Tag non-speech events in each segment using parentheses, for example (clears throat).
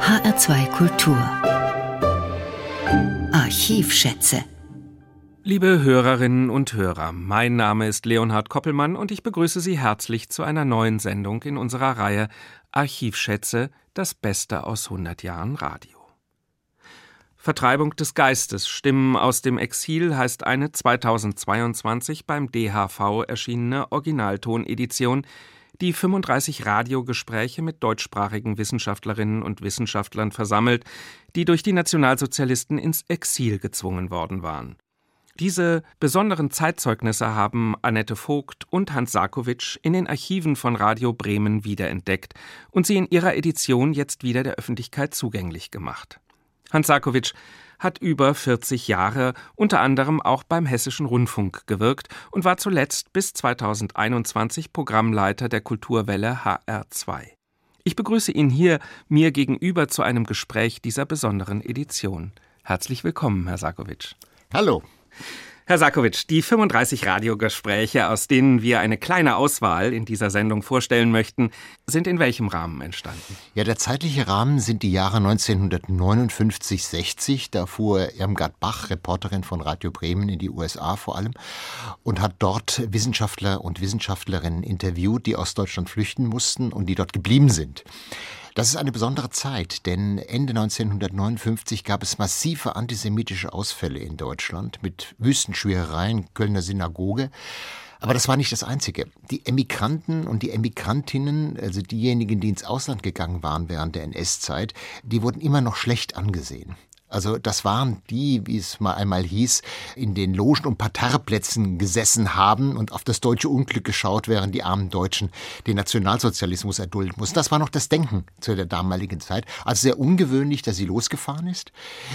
HR2 Kultur. Archivschätze. Liebe Hörerinnen und Hörer, mein Name ist Leonhard Koppelmann und ich begrüße Sie herzlich zu einer neuen Sendung in unserer Reihe Archivschätze, das Beste aus 100 Jahren Radio. Vertreibung des Geistes, Stimmen aus dem Exil heißt eine 2022 beim DHV erschienene Originaltonedition, die 35 Radiogespräche mit deutschsprachigen Wissenschaftlerinnen und Wissenschaftlern versammelt, die durch die Nationalsozialisten ins Exil gezwungen worden waren. Diese besonderen Zeitzeugnisse haben Annette Vogt und Hans Sarkowitsch in den Archiven von Radio Bremen wiederentdeckt und sie in ihrer Edition jetzt wieder der Öffentlichkeit zugänglich gemacht. Hans Sarkowitsch hat über 40 Jahre unter anderem auch beim Hessischen Rundfunk gewirkt und war zuletzt bis 2021 Programmleiter der Kulturwelle HR2. Ich begrüße ihn hier mir gegenüber zu einem Gespräch dieser besonderen Edition. Herzlich willkommen, Herr Sarkowitsch. Hallo. Herr Sarkowitsch, die 35 Radiogespräche, aus denen wir eine kleine Auswahl in dieser Sendung vorstellen möchten, sind in welchem Rahmen entstanden? Ja, der zeitliche Rahmen sind die Jahre 1959-60. Da fuhr Irmgard Bach, Reporterin von Radio Bremen, in die USA vor allem und hat dort Wissenschaftler und Wissenschaftlerinnen interviewt, die aus Deutschland flüchten mussten und die dort geblieben sind. Das ist eine besondere Zeit, denn Ende 1959 gab es massive antisemitische Ausfälle in Deutschland mit Wüstenschwierereien, Kölner Synagoge. Aber das war nicht das Einzige. Die Emigranten und die Emigrantinnen, also diejenigen, die ins Ausland gegangen waren während der NS-Zeit, die wurden immer noch schlecht angesehen. Also das waren die, wie es mal einmal hieß, in den Logen und Parterreplätzen gesessen haben und auf das deutsche Unglück geschaut, während die armen Deutschen den Nationalsozialismus erdulden mussten. Das war noch das Denken zu der damaligen Zeit. Also sehr ungewöhnlich, dass sie losgefahren ist.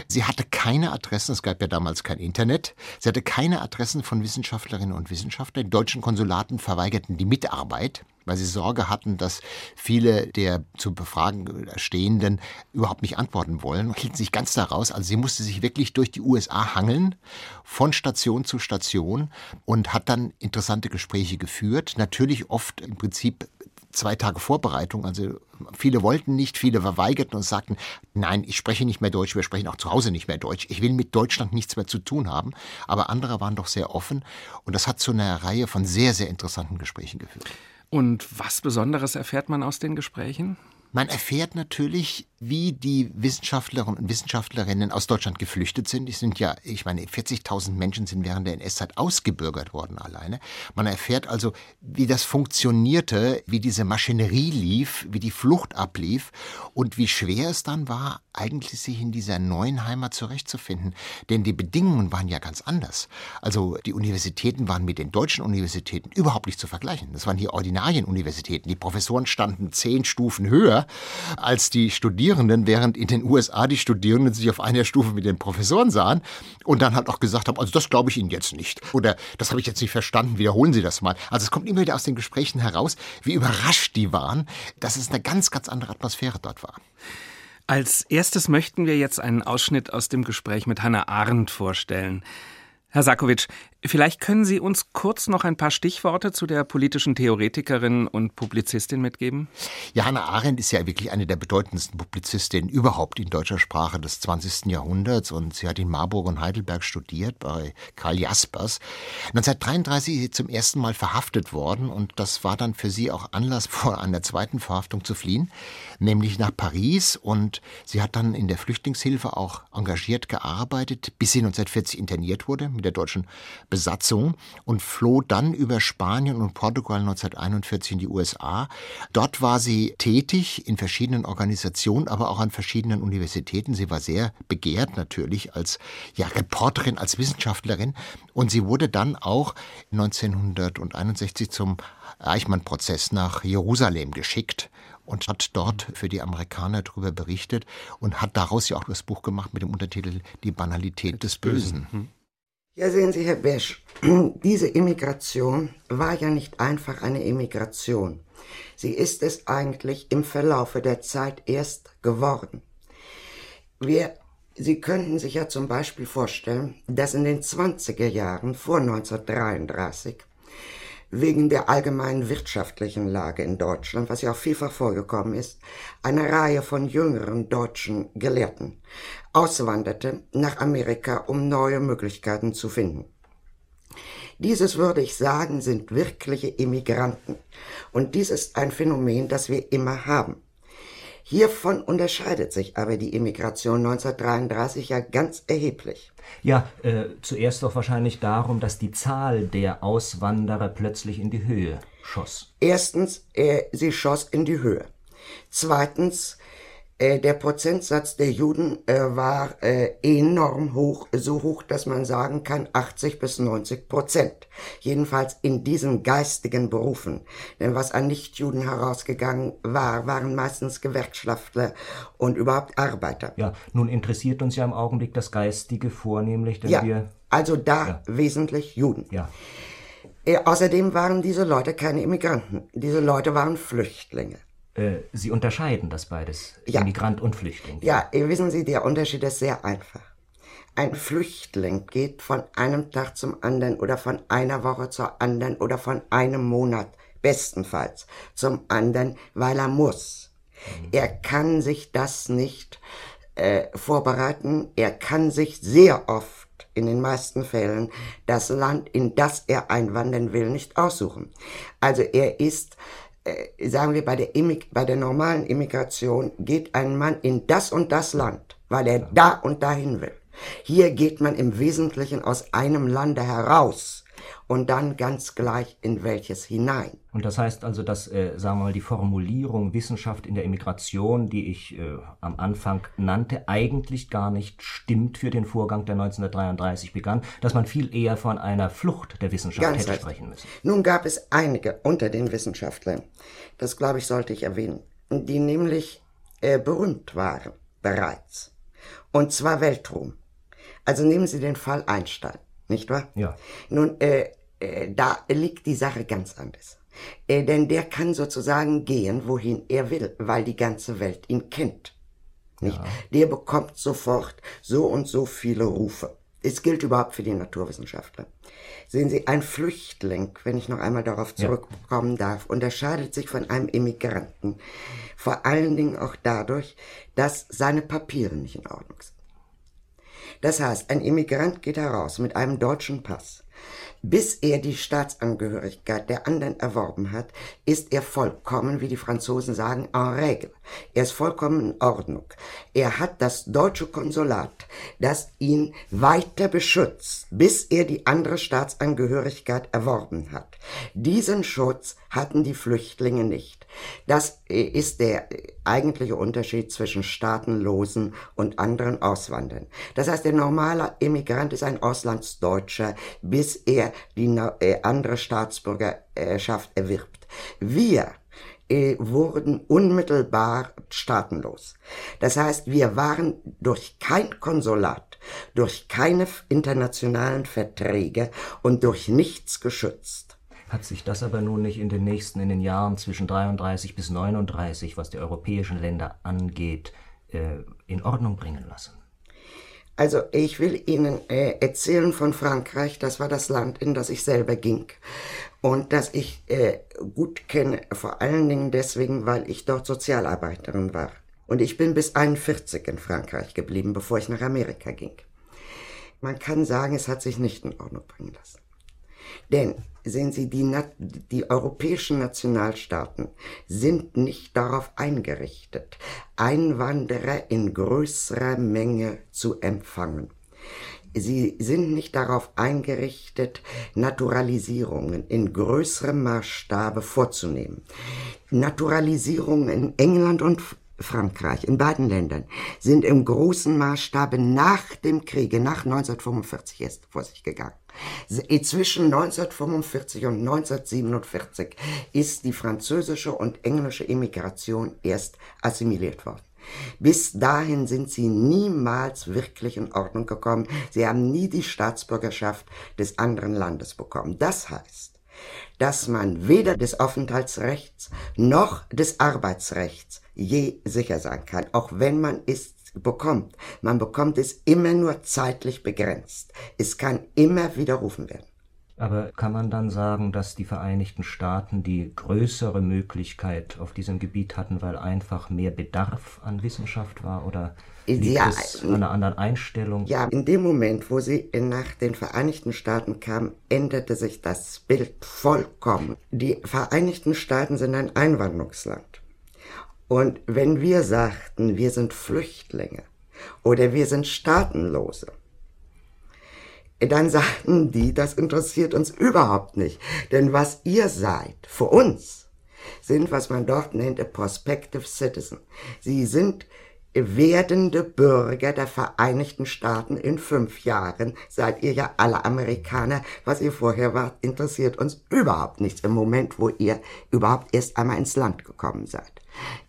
Sie hatte keine Adressen, es gab ja damals kein Internet. Sie hatte keine Adressen von Wissenschaftlerinnen und Wissenschaftlern. Die deutschen Konsulaten verweigerten die Mitarbeit weil sie Sorge hatten, dass viele der zu befragen Stehenden überhaupt nicht antworten wollen, hielten sich ganz daraus. Also sie musste sich wirklich durch die USA hangeln, von Station zu Station und hat dann interessante Gespräche geführt. Natürlich oft im Prinzip zwei Tage Vorbereitung. Also viele wollten nicht, viele verweigerten und sagten, nein, ich spreche nicht mehr Deutsch, wir sprechen auch zu Hause nicht mehr Deutsch. Ich will mit Deutschland nichts mehr zu tun haben. Aber andere waren doch sehr offen und das hat zu einer Reihe von sehr, sehr interessanten Gesprächen geführt. Und was Besonderes erfährt man aus den Gesprächen? Man erfährt natürlich, wie die Wissenschaftlerinnen und Wissenschaftlerinnen aus Deutschland geflüchtet sind. Die sind ja, ich meine, 40.000 Menschen sind während der NS-Zeit ausgebürgert worden alleine. Man erfährt also, wie das funktionierte, wie diese Maschinerie lief, wie die Flucht ablief und wie schwer es dann war, eigentlich sich in dieser neuen Heimat zurechtzufinden. Denn die Bedingungen waren ja ganz anders. Also die Universitäten waren mit den deutschen Universitäten überhaupt nicht zu vergleichen. Das waren hier Ordinarienuniversitäten. Die Professoren standen zehn Stufen höher als die Studierenden Studierenden, während in den USA die Studierenden sich auf einer Stufe mit den Professoren sahen und dann halt auch gesagt haben, also das glaube ich Ihnen jetzt nicht. Oder das habe ich jetzt nicht verstanden, wiederholen Sie das mal. Also es kommt immer wieder aus den Gesprächen heraus, wie überrascht die waren, dass es eine ganz, ganz andere Atmosphäre dort war. Als erstes möchten wir jetzt einen Ausschnitt aus dem Gespräch mit Hannah Arendt vorstellen. Herr Sakowitsch, vielleicht können Sie uns kurz noch ein paar Stichworte zu der politischen Theoretikerin und Publizistin mitgeben? Ja, Hannah Arendt ist ja wirklich eine der bedeutendsten Publizistinnen überhaupt in deutscher Sprache des 20. Jahrhunderts und sie hat in Marburg und Heidelberg studiert bei Karl Jaspers. 1933 ist sie zum ersten Mal verhaftet worden und das war dann für sie auch Anlass, (laughs) vor einer zweiten Verhaftung zu fliehen, nämlich nach Paris und sie hat dann in der Flüchtlingshilfe auch engagiert gearbeitet, bis sie 1940 interniert wurde mit der deutschen Besatzung und floh dann über Spanien und Portugal 1941 in die USA. Dort war sie tätig in verschiedenen Organisationen, aber auch an verschiedenen Universitäten. Sie war sehr begehrt natürlich als ja, Reporterin, als Wissenschaftlerin und sie wurde dann auch 1961 zum Eichmann-Prozess nach Jerusalem geschickt und hat dort für die Amerikaner darüber berichtet und hat daraus ja auch das Buch gemacht mit dem Untertitel Die Banalität des Bösen. Ja, sehen Sie, Herr Besch, (clears throat) diese Immigration war ja nicht einfach eine Immigration. Sie ist es eigentlich im Verlaufe der Zeit erst geworden. Wir, Sie könnten sich ja zum Beispiel vorstellen, dass in den 20er Jahren vor 1933 wegen der allgemeinen wirtschaftlichen Lage in Deutschland, was ja auch vielfach vorgekommen ist, eine Reihe von jüngeren deutschen Gelehrten auswanderte nach Amerika, um neue Möglichkeiten zu finden. Dieses würde ich sagen, sind wirkliche Immigranten. Und dies ist ein Phänomen, das wir immer haben. Hiervon unterscheidet sich aber die Immigration 1933 ja ganz erheblich. Ja, äh, zuerst doch wahrscheinlich darum, dass die Zahl der Auswanderer plötzlich in die Höhe schoss. Erstens, äh, sie schoss in die Höhe. Zweitens, der Prozentsatz der Juden äh, war äh, enorm hoch, so hoch, dass man sagen kann 80 bis 90 Prozent. Jedenfalls in diesen geistigen Berufen. Denn was an Nichtjuden herausgegangen war, waren meistens Gewerkschaftler und überhaupt Arbeiter. Ja, nun interessiert uns ja im Augenblick das Geistige vornehmlich, denn ja, wir... Also da ja. wesentlich Juden. Ja. Außerdem waren diese Leute keine Immigranten. Diese Leute waren Flüchtlinge. Äh, Sie unterscheiden das beides, ja. Immigrant und Flüchtling. Ja, wissen Sie, der Unterschied ist sehr einfach. Ein Flüchtling geht von einem Tag zum anderen oder von einer Woche zur anderen oder von einem Monat bestenfalls zum anderen, weil er muss. Mhm. Er kann sich das nicht äh, vorbereiten. Er kann sich sehr oft, in den meisten Fällen, das Land, in das er einwandern will, nicht aussuchen. Also er ist sagen wir, bei der, Immig bei der normalen Immigration geht ein Mann in das und das Land, weil er da und dahin will. Hier geht man im Wesentlichen aus einem Lande heraus und dann ganz gleich in welches hinein. Und das heißt also, dass, äh, sagen wir mal, die Formulierung Wissenschaft in der Immigration, die ich äh, am Anfang nannte, eigentlich gar nicht stimmt für den Vorgang, der 1933 begann, dass man viel eher von einer Flucht der Wissenschaft ganz hätte recht. sprechen müssen. Nun gab es einige unter den Wissenschaftlern, das glaube ich sollte ich erwähnen, die nämlich äh, berühmt waren bereits. Und zwar Weltruhm. Also nehmen Sie den Fall Einstein nicht wahr? Ja. Nun, äh, äh, da liegt die Sache ganz anders. Äh, denn der kann sozusagen gehen, wohin er will, weil die ganze Welt ihn kennt. Nicht? Ja. Der bekommt sofort so und so viele Rufe. Es gilt überhaupt für die Naturwissenschaftler. Sehen Sie, ein Flüchtling, wenn ich noch einmal darauf zurückkommen ja. darf, unterscheidet sich von einem Immigranten. Vor allen Dingen auch dadurch, dass seine Papiere nicht in Ordnung sind. Das heißt, ein Immigrant geht heraus mit einem deutschen Pass. Bis er die Staatsangehörigkeit der anderen erworben hat, ist er vollkommen, wie die Franzosen sagen, en règle. Er ist vollkommen in Ordnung. Er hat das deutsche Konsulat, das ihn weiter beschützt, bis er die andere Staatsangehörigkeit erworben hat. Diesen Schutz hatten die Flüchtlinge nicht. Das äh, ist der äh, eigentliche Unterschied zwischen Staatenlosen und anderen Auswandern. Das heißt, der normale Immigrant ist ein Auslandsdeutscher, bis er die äh, andere Staatsbürgerschaft erwirbt. Wir wurden unmittelbar staatenlos. Das heißt, wir waren durch kein Konsulat, durch keine internationalen Verträge und durch nichts geschützt. Hat sich das aber nun nicht in den nächsten, in den Jahren zwischen 33 bis 39, was die europäischen Länder angeht, äh, in Ordnung bringen lassen? Also ich will Ihnen äh, erzählen von Frankreich. Das war das Land, in das ich selber ging und das ich äh, gut kenne, vor allen Dingen deswegen, weil ich dort Sozialarbeiterin war. Und ich bin bis 41 in Frankreich geblieben, bevor ich nach Amerika ging. Man kann sagen, es hat sich nicht in Ordnung bringen lassen. Denn sehen Sie, die, die europäischen Nationalstaaten sind nicht darauf eingerichtet, Einwanderer in größerer Menge zu empfangen. Sie sind nicht darauf eingerichtet, Naturalisierungen in größerem Maßstabe vorzunehmen. Naturalisierungen in England und Frankreich, in beiden Ländern, sind im großen Maßstabe nach dem Kriege, nach 1945 erst vor sich gegangen. Zwischen 1945 und 1947 ist die französische und englische Immigration erst assimiliert worden. Bis dahin sind sie niemals wirklich in Ordnung gekommen. Sie haben nie die Staatsbürgerschaft des anderen Landes bekommen. Das heißt, dass man weder des Aufenthaltsrechts noch des Arbeitsrechts je sicher sein kann, auch wenn man es bekommt. Man bekommt es immer nur zeitlich begrenzt. Es kann immer widerrufen werden. Aber kann man dann sagen, dass die Vereinigten Staaten die größere Möglichkeit auf diesem Gebiet hatten, weil einfach mehr Bedarf an Wissenschaft war oder liegt ja, es an einer anderen Einstellung? Ja, in dem Moment, wo sie nach den Vereinigten Staaten kam, änderte sich das Bild vollkommen. Die Vereinigten Staaten sind ein Einwanderungsland. Und wenn wir sagten, wir sind Flüchtlinge oder wir sind Staatenlose, dann sagten die, das interessiert uns überhaupt nicht. Denn was ihr seid, für uns, sind, was man dort nennt, a prospective citizen. Sie sind werdende Bürger der Vereinigten Staaten in fünf Jahren. Seid ihr ja alle Amerikaner. Was ihr vorher wart, interessiert uns überhaupt nichts im Moment, wo ihr überhaupt erst einmal ins Land gekommen seid.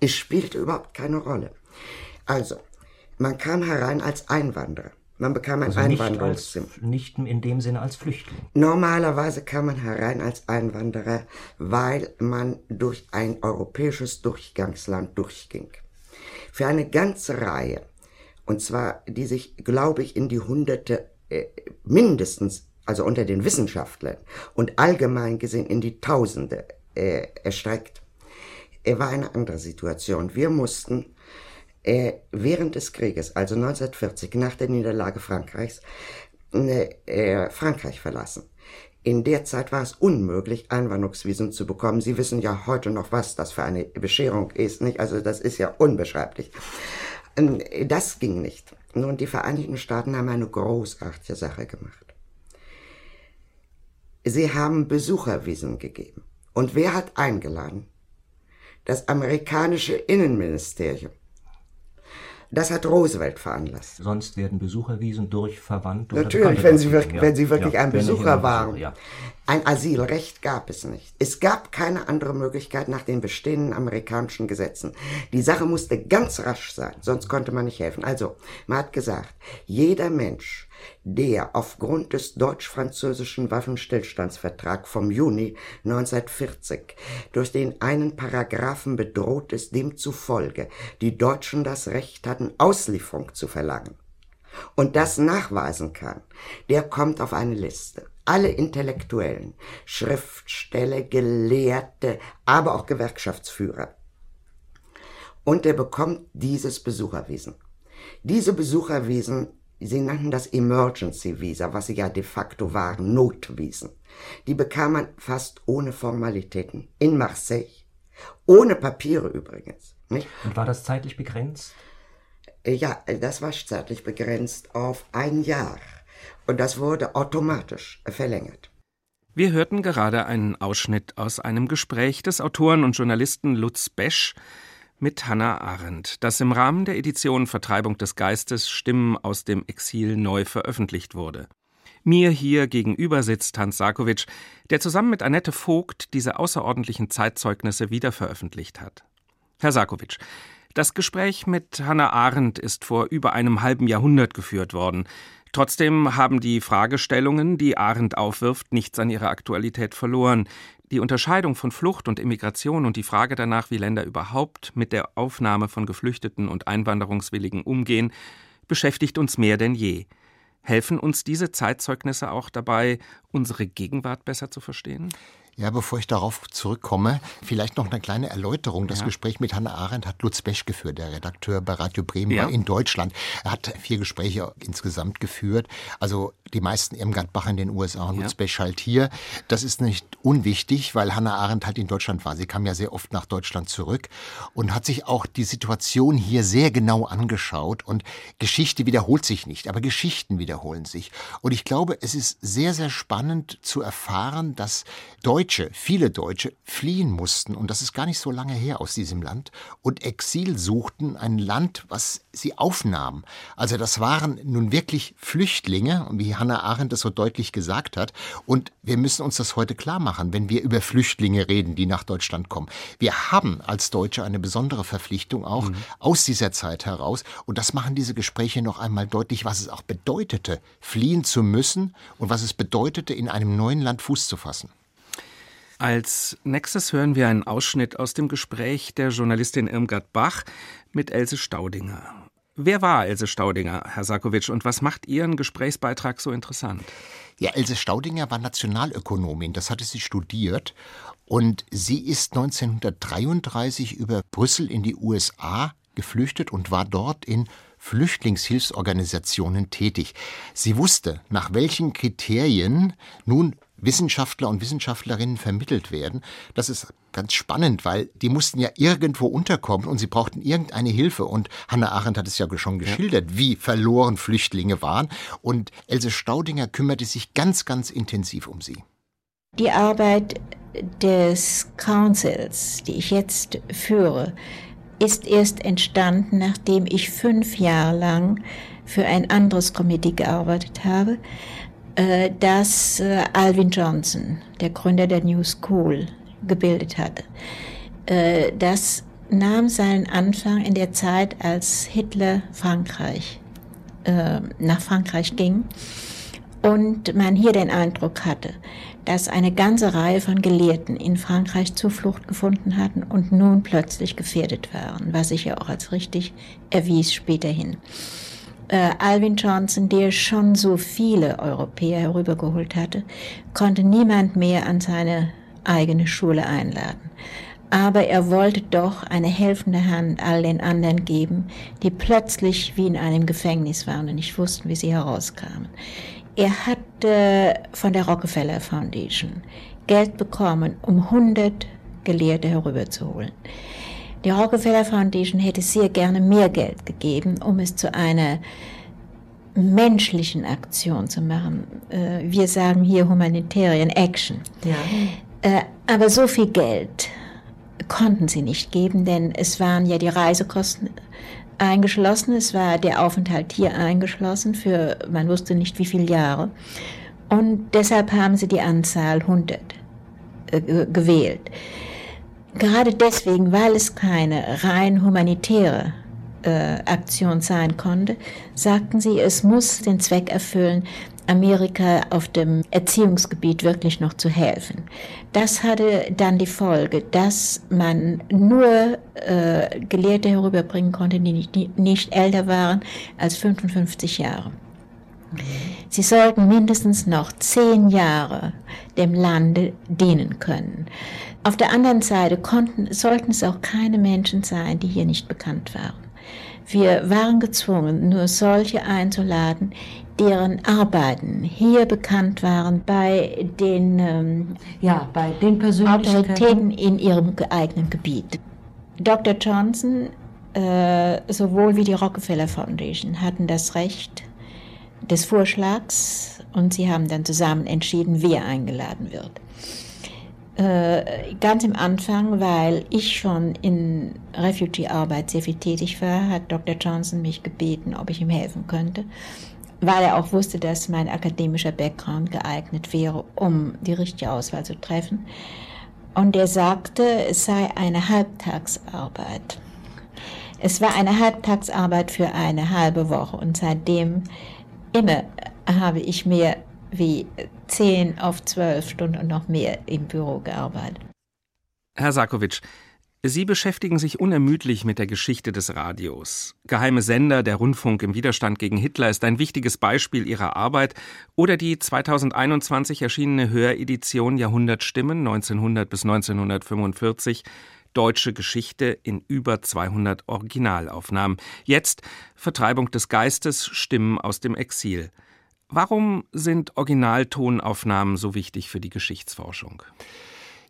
Es spielte überhaupt keine Rolle. Also, man kam herein als Einwanderer. Man bekam ein also Einwanderungszimmer. Nicht, nicht in dem Sinne als Flüchtling. Normalerweise kam man herein als Einwanderer, weil man durch ein europäisches Durchgangsland durchging. Für eine ganze Reihe, und zwar die sich, glaube ich, in die Hunderte äh, mindestens, also unter den Wissenschaftlern und allgemein gesehen in die Tausende äh, erstreckt, äh, war eine andere Situation. Wir mussten äh, während des Krieges, also 1940, nach der Niederlage Frankreichs, äh, Frankreich verlassen. In der Zeit war es unmöglich, Einwanderungsvisum zu bekommen. Sie wissen ja heute noch, was das für eine Bescherung ist, nicht? Also das ist ja unbeschreiblich. Ähm, das ging nicht. Nun, die Vereinigten Staaten haben eine großartige Sache gemacht. Sie haben Besuchervisen gegeben. Und wer hat eingeladen? Das amerikanische Innenministerium. Das hat Roosevelt veranlasst. Sonst werden Besucherwiesen durch Verwandte Natürlich, wenn sie, wirklich, ja. wenn sie wirklich ja, ein Besucher waren. Ja. Ein Asylrecht gab es nicht. Es gab keine andere Möglichkeit nach den bestehenden amerikanischen Gesetzen. Die Sache musste ganz rasch sein, sonst konnte man nicht helfen. Also, man hat gesagt, jeder Mensch, der aufgrund des deutsch-französischen Waffenstillstandsvertrags vom Juni 1940 durch den einen Paragraphen bedroht ist, demzufolge die Deutschen das Recht hatten, Auslieferung zu verlangen und das nachweisen kann, der kommt auf eine Liste. Alle Intellektuellen, Schriftsteller, Gelehrte, aber auch Gewerkschaftsführer. Und er bekommt dieses Besucherwesen. Diese Besucherwesen Sie nannten das Emergency Visa, was sie ja de facto waren, Notwiesen. Die bekam man fast ohne Formalitäten. In Marseille. Ohne Papiere übrigens. Nicht? Und war das zeitlich begrenzt? Äh, ja, das war zeitlich begrenzt auf ein Jahr. Und das wurde automatisch verlängert. Wir hörten gerade einen Ausschnitt aus einem Gespräch des Autoren und Journalisten Lutz Besch mit Hannah Arendt, das im Rahmen der Edition Vertreibung des Geistes Stimmen aus dem Exil neu veröffentlicht wurde. Mir hier gegenüber sitzt Hans Sarkovic, der zusammen mit Annette Vogt diese außerordentlichen Zeitzeugnisse wieder veröffentlicht hat. Herr Sarkovic, das Gespräch mit Hannah Arendt ist vor über einem halben Jahrhundert geführt worden. Trotzdem haben die Fragestellungen, die Arendt aufwirft, nichts an ihrer Aktualität verloren. Die Unterscheidung von Flucht und Immigration und die Frage danach, wie Länder überhaupt mit der Aufnahme von Geflüchteten und Einwanderungswilligen umgehen, beschäftigt uns mehr denn je. Helfen uns diese Zeitzeugnisse auch dabei, unsere Gegenwart besser zu verstehen? Ja, bevor ich darauf zurückkomme, vielleicht noch eine kleine Erläuterung. Das ja. Gespräch mit Hannah Arendt hat Lutz Besch geführt, der Redakteur bei Radio Bremen ja. in Deutschland. Er hat vier Gespräche insgesamt geführt. Also die meisten Irmgard Bach in den USA und ja. Lutz Besch halt hier. Das ist nicht unwichtig, weil Hannah Arendt halt in Deutschland war. Sie kam ja sehr oft nach Deutschland zurück und hat sich auch die Situation hier sehr genau angeschaut. Und Geschichte wiederholt sich nicht, aber Geschichten wiederholen sich. Und ich glaube, es ist sehr, sehr spannend zu erfahren, dass Deutschland Deutsche, viele Deutsche fliehen mussten, und das ist gar nicht so lange her aus diesem Land, und Exil suchten, ein Land, was sie aufnahm. Also das waren nun wirklich Flüchtlinge, wie Hannah Arendt es so deutlich gesagt hat. Und wir müssen uns das heute klar machen, wenn wir über Flüchtlinge reden, die nach Deutschland kommen. Wir haben als Deutsche eine besondere Verpflichtung auch mhm. aus dieser Zeit heraus. Und das machen diese Gespräche noch einmal deutlich, was es auch bedeutete, fliehen zu müssen und was es bedeutete, in einem neuen Land Fuß zu fassen. Als nächstes hören wir einen Ausschnitt aus dem Gespräch der Journalistin Irmgard Bach mit Else Staudinger. Wer war Else Staudinger, Herr Sarkovic, und was macht Ihren Gesprächsbeitrag so interessant? Ja, Else Staudinger war Nationalökonomin, das hatte sie studiert. Und sie ist 1933 über Brüssel in die USA geflüchtet und war dort in Flüchtlingshilfsorganisationen tätig. Sie wusste, nach welchen Kriterien nun Wissenschaftler und Wissenschaftlerinnen vermittelt werden. Das ist ganz spannend, weil die mussten ja irgendwo unterkommen und sie brauchten irgendeine Hilfe. Und Hannah Arendt hat es ja schon geschildert, wie verloren Flüchtlinge waren. Und Else Staudinger kümmerte sich ganz, ganz intensiv um sie. Die Arbeit des Councils, die ich jetzt führe, ist erst entstanden, nachdem ich fünf Jahre lang für ein anderes Komitee gearbeitet habe, das äh, Alvin Johnson, der Gründer der New School, gebildet hatte. Äh, das nahm seinen Anfang in der Zeit, als Hitler Frankreich nach Frankreich ging und man hier den Eindruck hatte, dass eine ganze Reihe von Gelehrten in Frankreich Zuflucht gefunden hatten und nun plötzlich gefährdet waren, was sich ja auch als richtig erwies späterhin. Äh, Alvin Johnson, der schon so viele Europäer herübergeholt hatte, konnte niemand mehr an seine eigene Schule einladen. Aber er wollte doch eine helfende Hand all den anderen geben, die plötzlich wie in einem Gefängnis waren und nicht wussten, wie sie herauskamen. Er hat äh, von der Rockefeller Foundation Geld bekommen, um 100 Gelehrte herüberzuholen. Die Rockefeller Foundation hätte sehr gerne mehr Geld gegeben, um es zu einer menschlichen Aktion zu machen. Äh, wir sagen hier Humanitarian Action. Ja. Äh, aber so viel Geld konnten sie nicht geben, denn es waren ja die Reisekosten eingeschlossen. Es war der Aufenthalt hier eingeschlossen für man wusste nicht wie viele Jahre. Und deshalb haben sie die Anzahl 100 äh, gewählt. Gerade deswegen, weil es keine rein humanitäre äh, Aktion sein konnte, sagten sie, es muss den Zweck erfüllen, Amerika auf dem Erziehungsgebiet wirklich noch zu helfen. Das hatte dann die Folge, dass man nur äh, Gelehrte herüberbringen konnte, die nicht, nicht älter waren als 55 Jahre. Sie sollten mindestens noch zehn Jahre dem Lande dienen können. Auf der anderen Seite konnten, sollten es auch keine Menschen sein, die hier nicht bekannt waren. Wir waren gezwungen, nur solche einzuladen, deren Arbeiten hier bekannt waren bei den, ähm, ja, bei den Autoritäten in ihrem geeigneten Gebiet. Dr. Johnson äh, sowohl wie die Rockefeller Foundation hatten das Recht des Vorschlags und sie haben dann zusammen entschieden, wer eingeladen wird. Äh, ganz im Anfang, weil ich schon in Refugee-Arbeit sehr viel tätig war, hat Dr. Johnson mich gebeten, ob ich ihm helfen könnte weil er auch wusste, dass mein akademischer Background geeignet wäre, um die richtige Auswahl zu treffen. Und er sagte, es sei eine Halbtagsarbeit. Es war eine Halbtagsarbeit für eine halbe Woche und seitdem immer habe ich mehr wie zehn auf zwölf Stunden und noch mehr im Büro gearbeitet. Herr Sarkovic, Sie beschäftigen sich unermüdlich mit der Geschichte des Radios. Geheime Sender, der Rundfunk im Widerstand gegen Hitler ist ein wichtiges Beispiel Ihrer Arbeit oder die 2021 erschienene Höredition Jahrhundertstimmen 1900 bis 1945 Deutsche Geschichte in über 200 Originalaufnahmen. Jetzt Vertreibung des Geistes, Stimmen aus dem Exil. Warum sind Originaltonaufnahmen so wichtig für die Geschichtsforschung?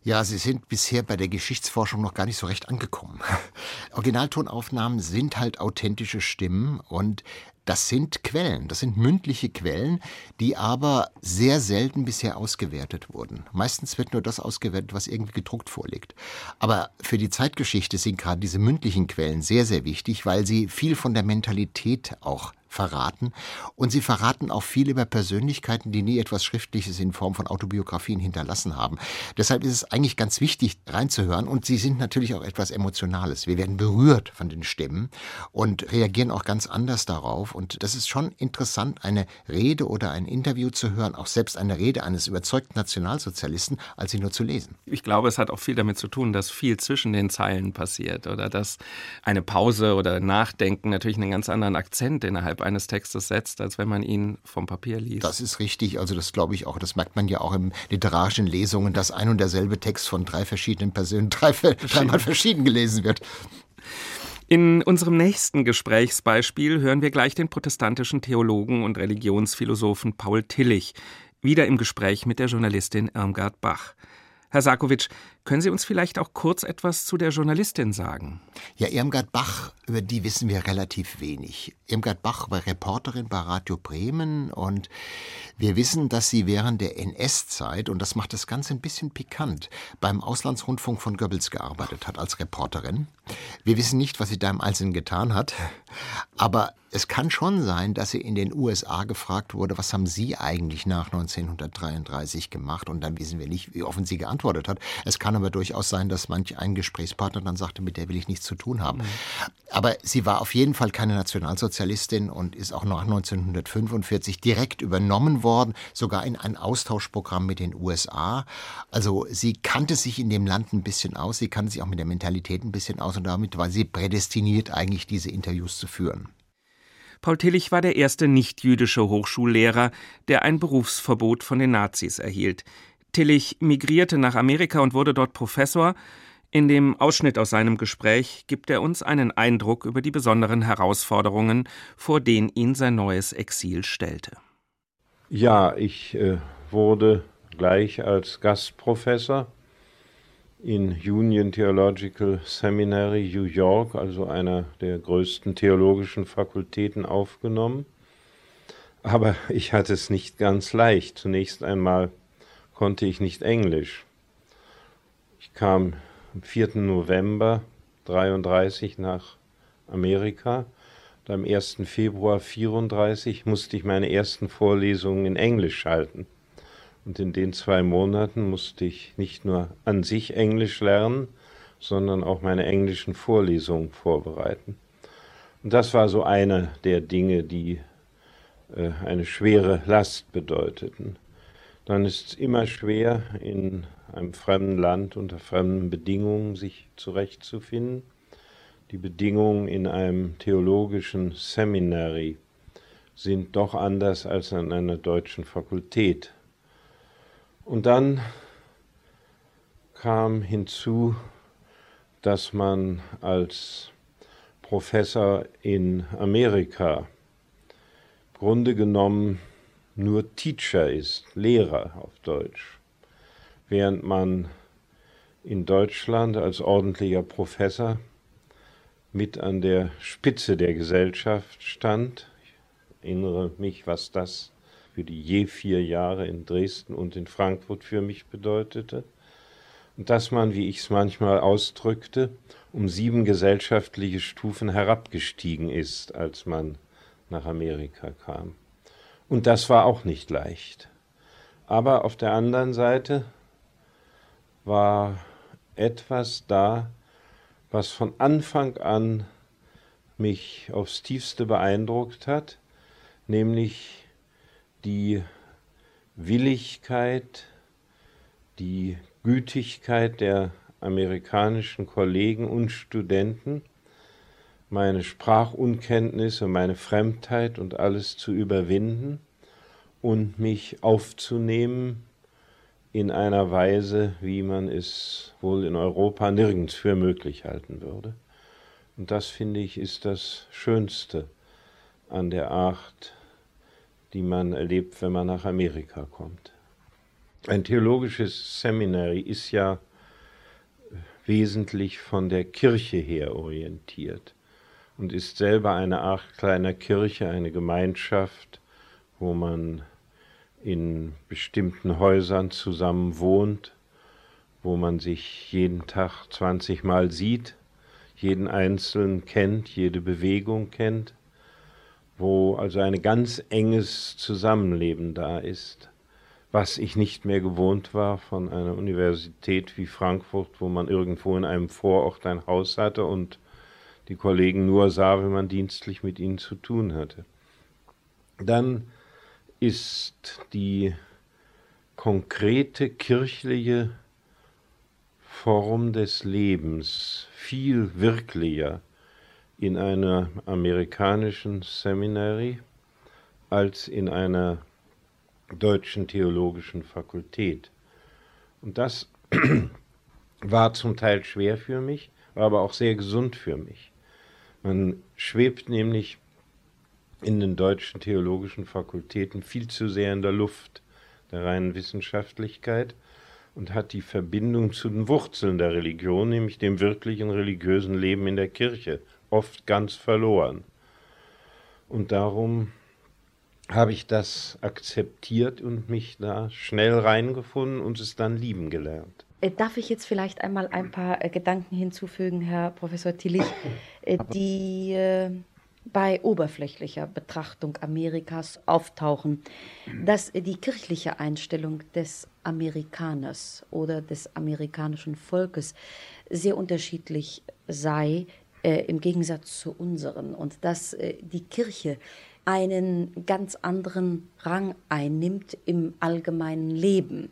Ja, sie sind bisher bei der Geschichtsforschung noch gar nicht so recht angekommen. (laughs) Originaltonaufnahmen sind halt authentische Stimmen und das sind Quellen, das sind mündliche Quellen, die aber sehr selten bisher ausgewertet wurden. Meistens wird nur das ausgewertet, was irgendwie gedruckt vorliegt. Aber für die Zeitgeschichte sind gerade diese mündlichen Quellen sehr, sehr wichtig, weil sie viel von der Mentalität auch verraten. Und sie verraten auch viel über Persönlichkeiten, die nie etwas Schriftliches in Form von Autobiografien hinterlassen haben. Deshalb ist es eigentlich ganz wichtig, reinzuhören. Und sie sind natürlich auch etwas Emotionales. Wir werden berührt von den Stimmen und reagieren auch ganz anders darauf. Und das ist schon interessant, eine Rede oder ein Interview zu hören, auch selbst eine Rede eines überzeugten Nationalsozialisten, als sie nur zu lesen. Ich glaube, es hat auch viel damit zu tun, dass viel zwischen den Zeilen passiert oder dass eine Pause oder Nachdenken natürlich einen ganz anderen Akzent innerhalb eines Textes setzt, als wenn man ihn vom Papier liest. Das ist richtig. Also das glaube ich auch. Das merkt man ja auch in literarischen Lesungen, dass ein und derselbe Text von drei verschiedenen Personen (laughs) drei, dreimal verschieden gelesen wird. In unserem nächsten Gesprächsbeispiel hören wir gleich den protestantischen Theologen und Religionsphilosophen Paul Tillich, wieder im Gespräch mit der Journalistin Irmgard Bach. Herr Sarkovic, können Sie uns vielleicht auch kurz etwas zu der Journalistin sagen? Ja, Irmgard Bach, über die wissen wir relativ wenig. Irmgard Bach war Reporterin bei Radio Bremen und wir wissen, dass sie während der NS-Zeit, und das macht das Ganze ein bisschen pikant, beim Auslandsrundfunk von Goebbels gearbeitet hat als Reporterin. Wir wissen nicht, was sie da im Einzelnen getan hat, aber es kann schon sein, dass sie in den USA gefragt wurde, was haben Sie eigentlich nach 1933 gemacht? Und dann wissen wir nicht, wie offen sie geantwortet hat. Es kann aber durchaus sein, dass manch ein Gesprächspartner dann sagte, mit der will ich nichts zu tun haben. Mhm. Aber sie war auf jeden Fall keine Nationalsozialistin und ist auch nach 1945 direkt übernommen worden, sogar in ein Austauschprogramm mit den USA. Also sie kannte sich in dem Land ein bisschen aus, sie kannte sich auch mit der Mentalität ein bisschen aus und damit war sie prädestiniert, eigentlich diese Interviews zu führen. Paul Tillich war der erste nichtjüdische Hochschullehrer, der ein Berufsverbot von den Nazis erhielt. Tillich migrierte nach Amerika und wurde dort Professor. In dem Ausschnitt aus seinem Gespräch gibt er uns einen Eindruck über die besonderen Herausforderungen, vor denen ihn sein neues Exil stellte. Ja, ich äh, wurde gleich als Gastprofessor in Union Theological Seminary New York, also einer der größten theologischen Fakultäten, aufgenommen. Aber ich hatte es nicht ganz leicht. Zunächst einmal konnte ich nicht Englisch. Ich kam am 4. November 1933 nach Amerika. Und am 1. Februar 1934 musste ich meine ersten Vorlesungen in Englisch halten. Und in den zwei Monaten musste ich nicht nur an sich Englisch lernen, sondern auch meine englischen Vorlesungen vorbereiten. Und das war so eine der Dinge, die äh, eine schwere Last bedeuteten. Dann ist es immer schwer, in einem fremden Land unter fremden Bedingungen sich zurechtzufinden. Die Bedingungen in einem theologischen Seminary sind doch anders als an einer deutschen Fakultät. Und dann kam hinzu, dass man als Professor in Amerika Grunde genommen nur Teacher ist, Lehrer auf Deutsch, während man in Deutschland als ordentlicher Professor mit an der Spitze der Gesellschaft stand. Ich erinnere mich, was das für die je vier Jahre in Dresden und in Frankfurt für mich bedeutete. Und dass man, wie ich es manchmal ausdrückte, um sieben gesellschaftliche Stufen herabgestiegen ist, als man nach Amerika kam. Und das war auch nicht leicht. Aber auf der anderen Seite war etwas da, was von Anfang an mich aufs tiefste beeindruckt hat, nämlich die Willigkeit, die Gütigkeit der amerikanischen Kollegen und Studenten, meine Sprachunkenntnisse, meine Fremdheit und alles zu überwinden und mich aufzunehmen in einer Weise, wie man es wohl in Europa nirgends für möglich halten würde. Und das finde ich ist das Schönste an der Art die man erlebt, wenn man nach Amerika kommt. Ein theologisches Seminary ist ja wesentlich von der Kirche her orientiert und ist selber eine Art kleiner Kirche, eine Gemeinschaft, wo man in bestimmten Häusern zusammen wohnt, wo man sich jeden Tag 20 Mal sieht, jeden Einzelnen kennt, jede Bewegung kennt wo also ein ganz enges Zusammenleben da ist, was ich nicht mehr gewohnt war von einer Universität wie Frankfurt, wo man irgendwo in einem Vorort ein Haus hatte und die Kollegen nur sah, wenn man dienstlich mit ihnen zu tun hatte. Dann ist die konkrete kirchliche Form des Lebens viel wirklicher in einer amerikanischen Seminary als in einer deutschen theologischen Fakultät. Und das (clears throat) war zum Teil schwer für mich, war aber auch sehr gesund für mich. Man schwebt nämlich in den deutschen theologischen Fakultäten viel zu sehr in der Luft der reinen Wissenschaftlichkeit und hat die Verbindung zu den Wurzeln der Religion, nämlich dem wirklichen religiösen Leben in der Kirche, oft ganz verloren. Und darum habe ich das akzeptiert und mich da schnell reingefunden und es dann lieben gelernt. Äh, darf ich jetzt vielleicht einmal ein paar äh, Gedanken hinzufügen, Herr Professor Tillich, äh, die bei oberflächlicher Betrachtung Amerikas auftauchen, dass die kirchliche Einstellung des Amerikaners oder des amerikanischen Volkes sehr unterschiedlich sei äh, im Gegensatz zu unseren und dass äh, die Kirche einen ganz anderen Rang einnimmt im allgemeinen Leben.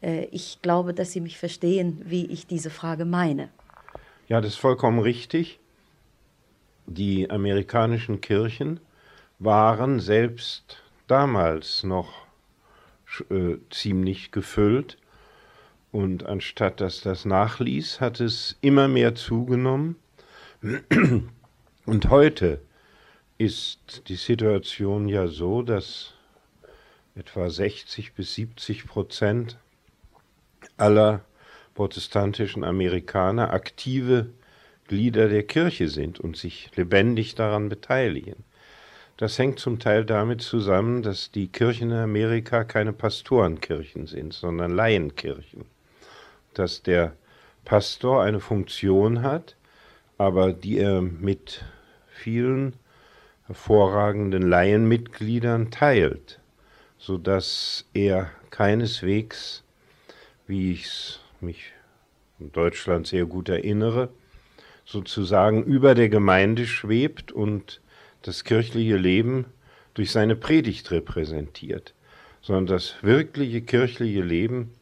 Äh, ich glaube, dass Sie mich verstehen, wie ich diese Frage meine. Ja, das ist vollkommen richtig die amerikanischen Kirchen waren selbst damals noch äh, ziemlich gefüllt. Und anstatt dass das nachließ, hat es immer mehr zugenommen. Und heute ist die Situation ja so, dass etwa 60 bis 70 Prozent aller protestantischen Amerikaner aktive Glieder der Kirche sind und sich lebendig daran beteiligen. Das hängt zum Teil damit zusammen, dass die Kirchen in Amerika keine Pastorenkirchen sind, sondern Laienkirchen. Dass der Pastor eine Funktion hat, aber die er mit vielen hervorragenden Laienmitgliedern teilt, sodass er keineswegs, wie ich es mich in Deutschland sehr gut erinnere, sozusagen über der Gemeinde schwebt und das kirchliche Leben durch seine Predigt repräsentiert, sondern das wirkliche kirchliche Leben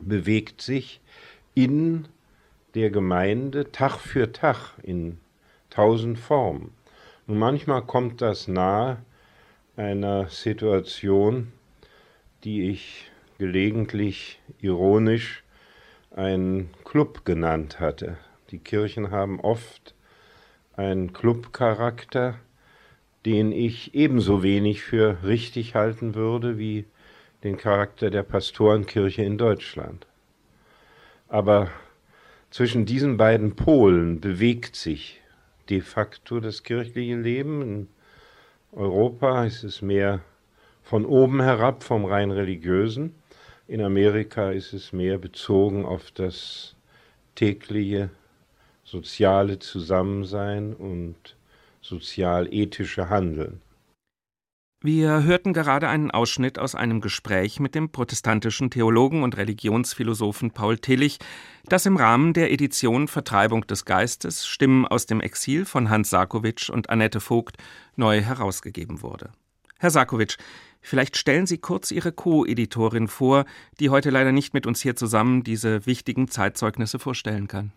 bewegt sich in der Gemeinde Tag für Tag in tausend Formen. Und manchmal kommt das nahe einer Situation, die ich gelegentlich ironisch einen Club genannt hatte. Die Kirchen haben oft einen Clubcharakter, den ich ebenso wenig für richtig halten würde wie den Charakter der Pastorenkirche in Deutschland. Aber zwischen diesen beiden Polen bewegt sich de facto das kirchliche Leben. In Europa ist es mehr von oben herab, vom rein religiösen. In Amerika ist es mehr bezogen auf das tägliche soziale Zusammensein und sozial-ethische Handeln. Wir hörten gerade einen Ausschnitt aus einem Gespräch mit dem protestantischen Theologen und Religionsphilosophen Paul Tillich, das im Rahmen der Edition Vertreibung des Geistes Stimmen aus dem Exil von Hans Sarkowitsch und Annette Vogt neu herausgegeben wurde. Herr Sarkowitsch, vielleicht stellen Sie kurz Ihre Co-Editorin vor, die heute leider nicht mit uns hier zusammen diese wichtigen Zeitzeugnisse vorstellen kann.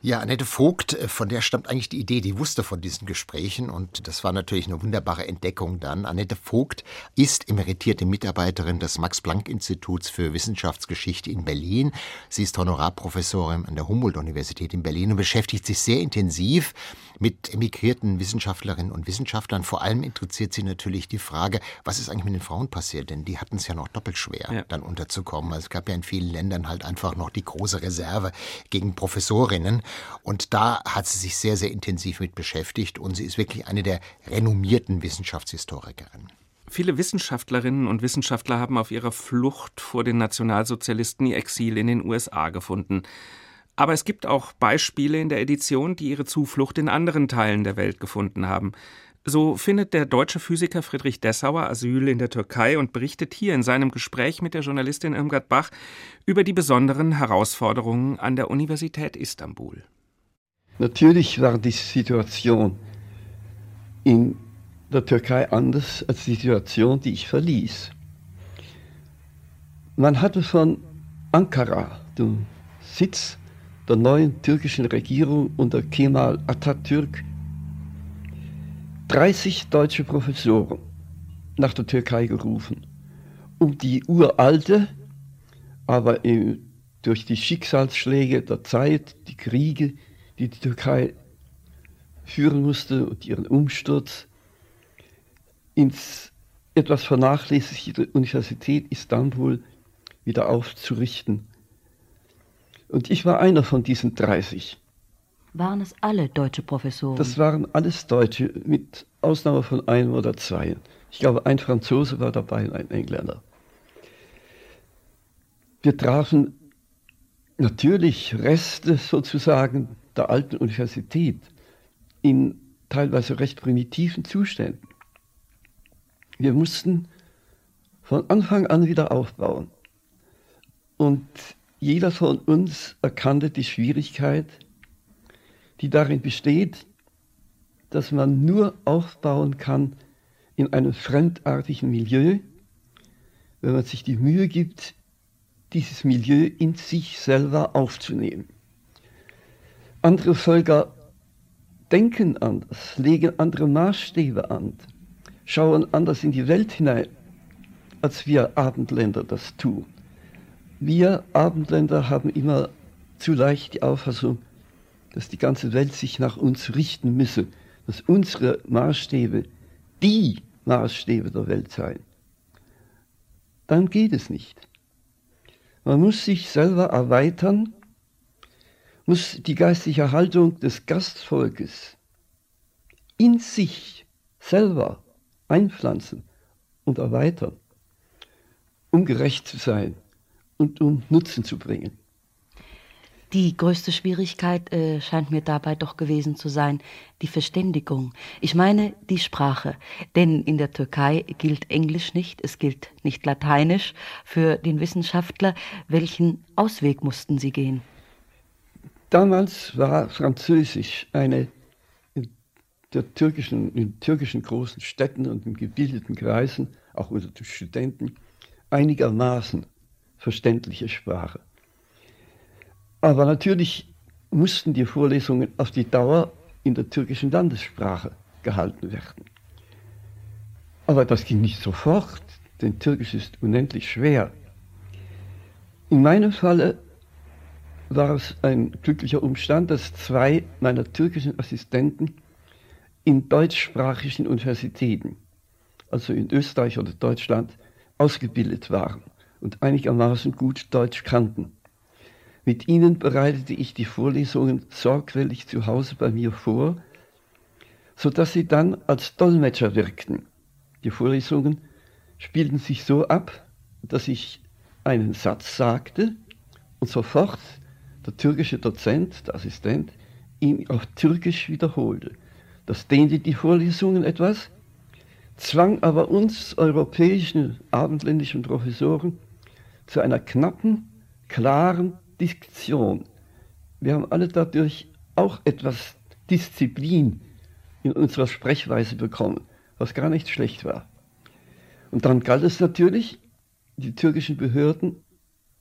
Ja, Annette Vogt, äh, von der stammt eigentlich die Idee, die wusste von diesen Gesprächen und das war natürlich eine wunderbare Entdeckung dann. Annette Vogt ist emeritierte Mitarbeiterin des Max-Planck-Instituts für Wissenschaftsgeschichte in Berlin. Sie ist Honorarprofessorin an der Humboldt-Universität in Berlin und beschäftigt sich sehr intensiv mit emigrierten Wissenschaftlerinnen und Wissenschaftlern. Vor allem interessiert sie natürlich die Frage, was ist eigentlich mit den Frauen passiert? Denn die hatten es ja noch doppelt schwer, ja. dann unterzukommen. Also es gab ja in vielen Ländern halt einfach noch die große Reserve gegen Professorinnen. Und da hat sie sich sehr, sehr intensiv mit beschäftigt und sie ist wirklich eine der renommierten Wissenschaftshistorikerinnen. Viele Wissenschaftlerinnen und Wissenschaftler haben auf ihrer Flucht vor den Nationalsozialisten ihr Exil in den USA gefunden. Aber es gibt auch Beispiele in der Edition, die ihre Zuflucht in anderen Teilen der Welt gefunden haben. So findet der deutsche Physiker Friedrich Dessauer Asyl in der Türkei und berichtet hier in seinem Gespräch mit der Journalistin Irmgard Bach über die besonderen Herausforderungen an der Universität Istanbul. Natürlich war die Situation in der Türkei anders als die Situation, die ich verließ. Man hatte von Ankara, dem Sitz der neuen türkischen Regierung unter Kemal Atatürk, 30 deutsche Professoren nach der Türkei gerufen, um die uralte, aber durch die Schicksalsschläge der Zeit, die Kriege, die die Türkei führen musste und ihren Umsturz ins etwas vernachlässigte Universität Istanbul wieder aufzurichten. Und ich war einer von diesen 30. Waren es alle deutsche Professoren? Das waren alles Deutsche, mit Ausnahme von einem oder zwei. Ich glaube, ein Franzose war dabei und ein Engländer. Wir trafen natürlich Reste sozusagen der alten Universität in teilweise recht primitiven Zuständen. Wir mussten von Anfang an wieder aufbauen. Und jeder von uns erkannte die Schwierigkeit, die darin besteht, dass man nur aufbauen kann in einem fremdartigen Milieu, wenn man sich die Mühe gibt, dieses Milieu in sich selber aufzunehmen. Andere Völker denken anders, legen andere Maßstäbe an, schauen anders in die Welt hinein, als wir Abendländer das tun. Wir Abendländer haben immer zu leicht die Auffassung, dass die ganze Welt sich nach uns richten müsse, dass unsere Maßstäbe die Maßstäbe der Welt seien. Dann geht es nicht. Man muss sich selber erweitern, muss die geistige Haltung des Gastvolkes in sich selber einpflanzen und erweitern, um gerecht zu sein und um Nutzen zu bringen. Die größte Schwierigkeit äh, scheint mir dabei doch gewesen zu sein, die Verständigung. Ich meine die Sprache. Denn in der Türkei gilt Englisch nicht, es gilt nicht Lateinisch. Für den Wissenschaftler, welchen Ausweg mussten Sie gehen? Damals war Französisch eine in, der türkischen, in türkischen großen Städten und in gebildeten Kreisen, auch unter den Studenten, einigermaßen verständliche Sprache. Aber natürlich mussten die Vorlesungen auf die Dauer in der türkischen Landessprache gehalten werden. Aber das ging nicht sofort, denn Türkisch ist unendlich schwer. In meinem Falle war es ein glücklicher Umstand, dass zwei meiner türkischen Assistenten in deutschsprachigen Universitäten, also in Österreich oder Deutschland, ausgebildet waren und einigermaßen gut Deutsch kannten. Mit ihnen bereitete ich die Vorlesungen sorgfältig zu Hause bei mir vor, sodass sie dann als Dolmetscher wirkten. Die Vorlesungen spielten sich so ab, dass ich einen Satz sagte und sofort der türkische Dozent, der Assistent, ihn auf Türkisch wiederholte. Das dehnte die Vorlesungen etwas, zwang aber uns europäischen abendländischen Professoren zu einer knappen, klaren Diktion. Wir haben alle dadurch auch etwas Disziplin in unserer Sprechweise bekommen, was gar nicht schlecht war. Und dann galt es natürlich, die türkischen Behörden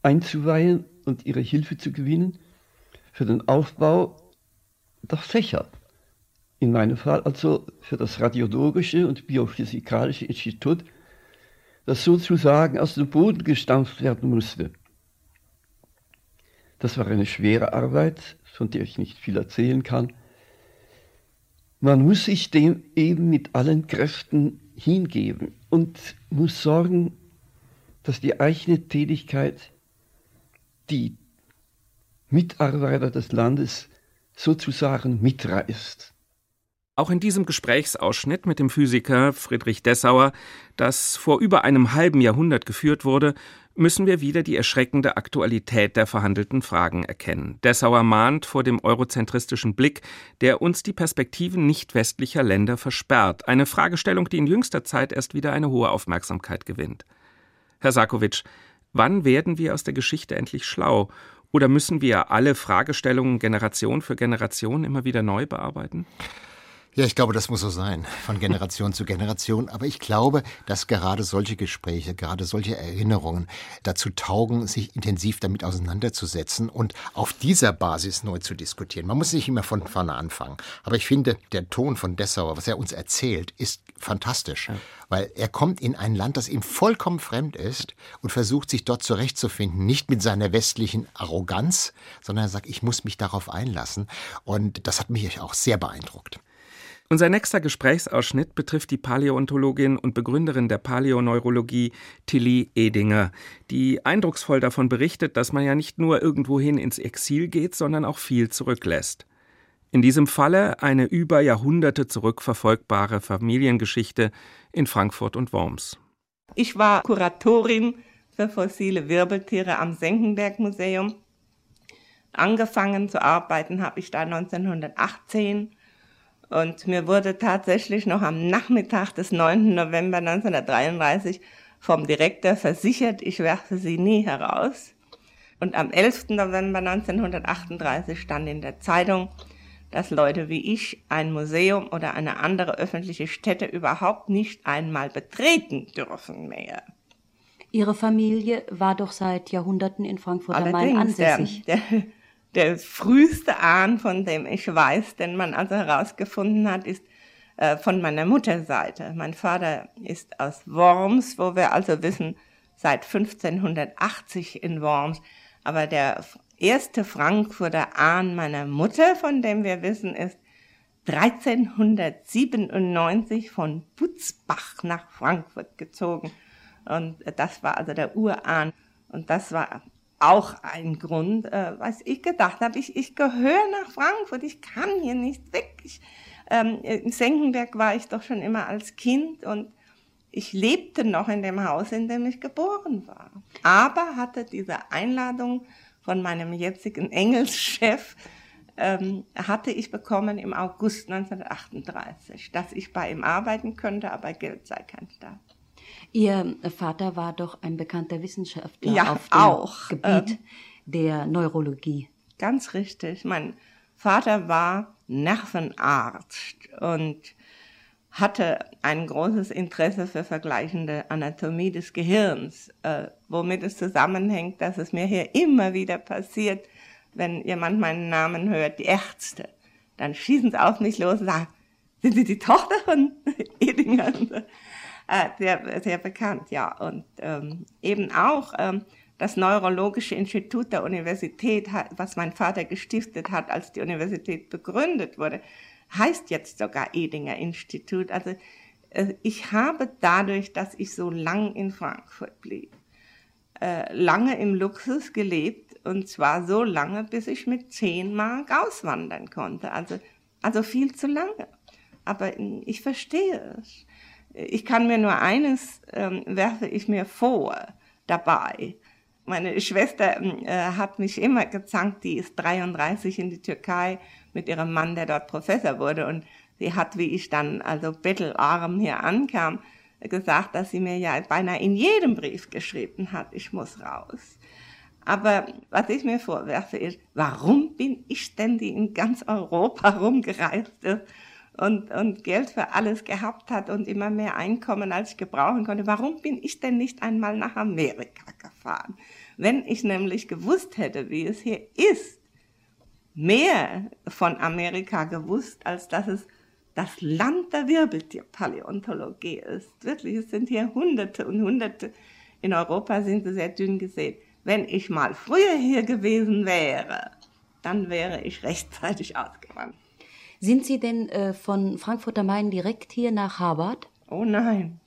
einzuweihen und ihre Hilfe zu gewinnen für den Aufbau der Fächer. In meinem Fall also für das Radiologische und Biophysikalische Institut, das sozusagen aus dem Boden gestampft werden musste. Das war eine schwere Arbeit, von der ich nicht viel erzählen kann. Man muss sich dem eben mit allen Kräften hingeben und muss sorgen, dass die eigene Tätigkeit die Mitarbeiter des Landes sozusagen mitreißt. Auch in diesem Gesprächsausschnitt mit dem Physiker Friedrich Dessauer, das vor über einem halben Jahrhundert geführt wurde, müssen wir wieder die erschreckende Aktualität der verhandelten Fragen erkennen. Dessauer mahnt vor dem eurozentristischen Blick, der uns die Perspektiven nicht westlicher Länder versperrt. Eine Fragestellung, die in jüngster Zeit erst wieder eine hohe Aufmerksamkeit gewinnt. Herr Sarkovic, wann werden wir aus der Geschichte endlich schlau? Oder müssen wir alle Fragestellungen Generation für Generation immer wieder neu bearbeiten? Ja, ich glaube, das muss so sein, von Generation zu Generation. Aber ich glaube, dass gerade solche Gespräche, gerade solche Erinnerungen dazu taugen, sich intensiv damit auseinanderzusetzen und auf dieser Basis neu zu diskutieren. Man muss nicht immer von vorne anfangen. Aber ich finde, der Ton von Dessauer, was er uns erzählt, ist fantastisch. Ja. Weil er kommt in ein Land, das ihm vollkommen fremd ist und versucht, sich dort zurechtzufinden. Nicht mit seiner westlichen Arroganz, sondern er sagt, ich muss mich darauf einlassen. Und das hat mich auch sehr beeindruckt. Unser nächster Gesprächsausschnitt betrifft die Paläontologin und Begründerin der Paläoneurologie Tilly Edinger, die eindrucksvoll davon berichtet, dass man ja nicht nur irgendwohin ins Exil geht, sondern auch viel zurücklässt. In diesem Falle eine über Jahrhunderte zurückverfolgbare Familiengeschichte in Frankfurt und Worms. Ich war Kuratorin für fossile Wirbeltiere am Senckenberg Museum. Angefangen zu arbeiten habe ich da 1918 und mir wurde tatsächlich noch am Nachmittag des 9. November 1933 vom Direktor versichert, ich werfe sie nie heraus. Und am 11. November 1938 stand in der Zeitung, dass Leute wie ich ein Museum oder eine andere öffentliche Stätte überhaupt nicht einmal betreten dürfen mehr. Ihre Familie war doch seit Jahrhunderten in Frankfurt am Main ansässig. Der, der, der früheste Ahn, von dem ich weiß, den man also herausgefunden hat, ist äh, von meiner Mutterseite. Mein Vater ist aus Worms, wo wir also wissen, seit 1580 in Worms. Aber der erste Frankfurter Ahn meiner Mutter, von dem wir wissen, ist 1397 von Butzbach nach Frankfurt gezogen. Und das war also der Urahn. Und das war auch ein Grund, äh, was ich gedacht habe, ich, ich gehöre nach Frankfurt, ich kann hier nicht weg. Ich, ähm, in Senckenberg war ich doch schon immer als Kind und ich lebte noch in dem Haus, in dem ich geboren war. Aber hatte diese Einladung von meinem jetzigen Engelschef, ähm, hatte ich bekommen im August 1938, dass ich bei ihm arbeiten könnte, aber Geld sei kein Staat. Ihr Vater war doch ein bekannter Wissenschaftler ja, auf dem auch, Gebiet ähm, der Neurologie. Ganz richtig. Mein Vater war Nervenarzt und hatte ein großes Interesse für vergleichende Anatomie des Gehirns, äh, womit es zusammenhängt, dass es mir hier immer wieder passiert, wenn jemand meinen Namen hört, die Ärzte, dann schießen sie auf mich los und sagen, sind Sie die Tochter von (laughs) Edinger? Äh, sehr, sehr bekannt, ja. Und ähm, eben auch ähm, das Neurologische Institut der Universität, was mein Vater gestiftet hat, als die Universität begründet wurde, heißt jetzt sogar Edinger Institut. Also äh, ich habe dadurch, dass ich so lang in Frankfurt blieb, äh, lange im Luxus gelebt und zwar so lange, bis ich mit zehn Mark auswandern konnte. Also, also viel zu lange. Aber ich verstehe es ich kann mir nur eines ähm, werfe ich mir vor dabei. Meine Schwester äh, hat mich immer gezankt, die ist 33 in die Türkei mit ihrem Mann, der dort Professor wurde. Und sie hat, wie ich dann also bettelarm hier ankam, gesagt, dass sie mir ja beinahe in jedem Brief geschrieben hat, ich muss raus. Aber was ich mir vorwerfe ist, warum bin ich denn, die in ganz Europa rumgereist ist und, und Geld für alles gehabt hat und immer mehr Einkommen, als ich gebrauchen konnte. Warum bin ich denn nicht einmal nach Amerika gefahren? Wenn ich nämlich gewusst hätte, wie es hier ist, mehr von Amerika gewusst, als dass es das Land der Wirbeltierpaläontologie ist. Wirklich, es sind hier Hunderte und Hunderte. In Europa sind sie sehr dünn gesehen. Wenn ich mal früher hier gewesen wäre, dann wäre ich rechtzeitig ausgewandert. Sind Sie denn äh, von Frankfurt am Main direkt hier nach Harvard? Oh nein.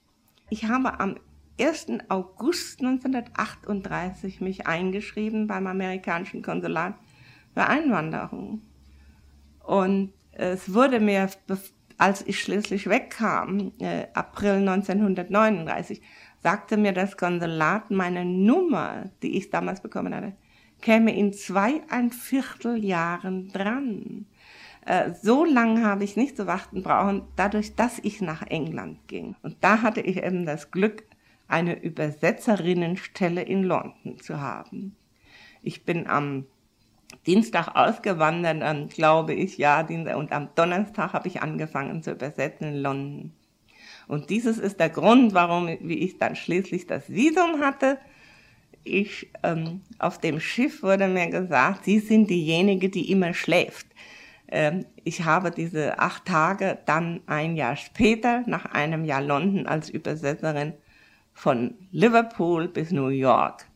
Ich habe am 1. August 1938 mich eingeschrieben beim amerikanischen Konsulat für Einwanderung. Und es wurde mir, als ich schließlich wegkam, äh, April 1939, sagte mir das Konsulat, meine Nummer, die ich damals bekommen hatte, käme in zweieinviertel Jahren dran. Äh, so lange habe ich nicht zu warten brauchen, dadurch, dass ich nach England ging. Und da hatte ich eben das Glück, eine Übersetzerinnenstelle in London zu haben. Ich bin am Dienstag ausgewandert, dann glaube ich, ja, und am Donnerstag habe ich angefangen zu übersetzen in London. Und dieses ist der Grund, warum, wie ich dann schließlich das Visum hatte. Ich, ähm, auf dem Schiff wurde mir gesagt, Sie sind diejenige, die immer schläft. Ähm, ich habe diese acht Tage dann ein Jahr später, nach einem Jahr London als Übersetzerin von Liverpool bis New York,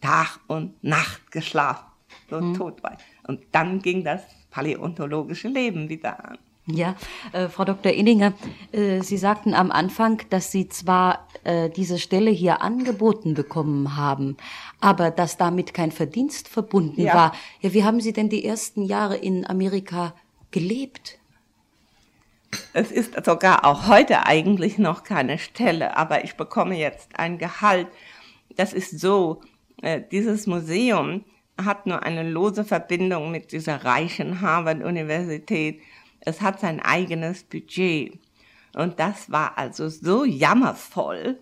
Tag und Nacht geschlafen so mhm. tot war. Und dann ging das paläontologische Leben wieder an. Ja, äh, Frau Dr. Inninger, äh, Sie sagten am Anfang, dass Sie zwar äh, diese Stelle hier angeboten bekommen haben, aber dass damit kein Verdienst verbunden ja. war. Ja, wie haben Sie denn die ersten Jahre in Amerika gelebt? Es ist sogar auch heute eigentlich noch keine Stelle, aber ich bekomme jetzt ein Gehalt. Das ist so, äh, dieses Museum hat nur eine lose Verbindung mit dieser reichen Harvard-Universität. Es hat sein eigenes Budget. Und das war also so jammervoll,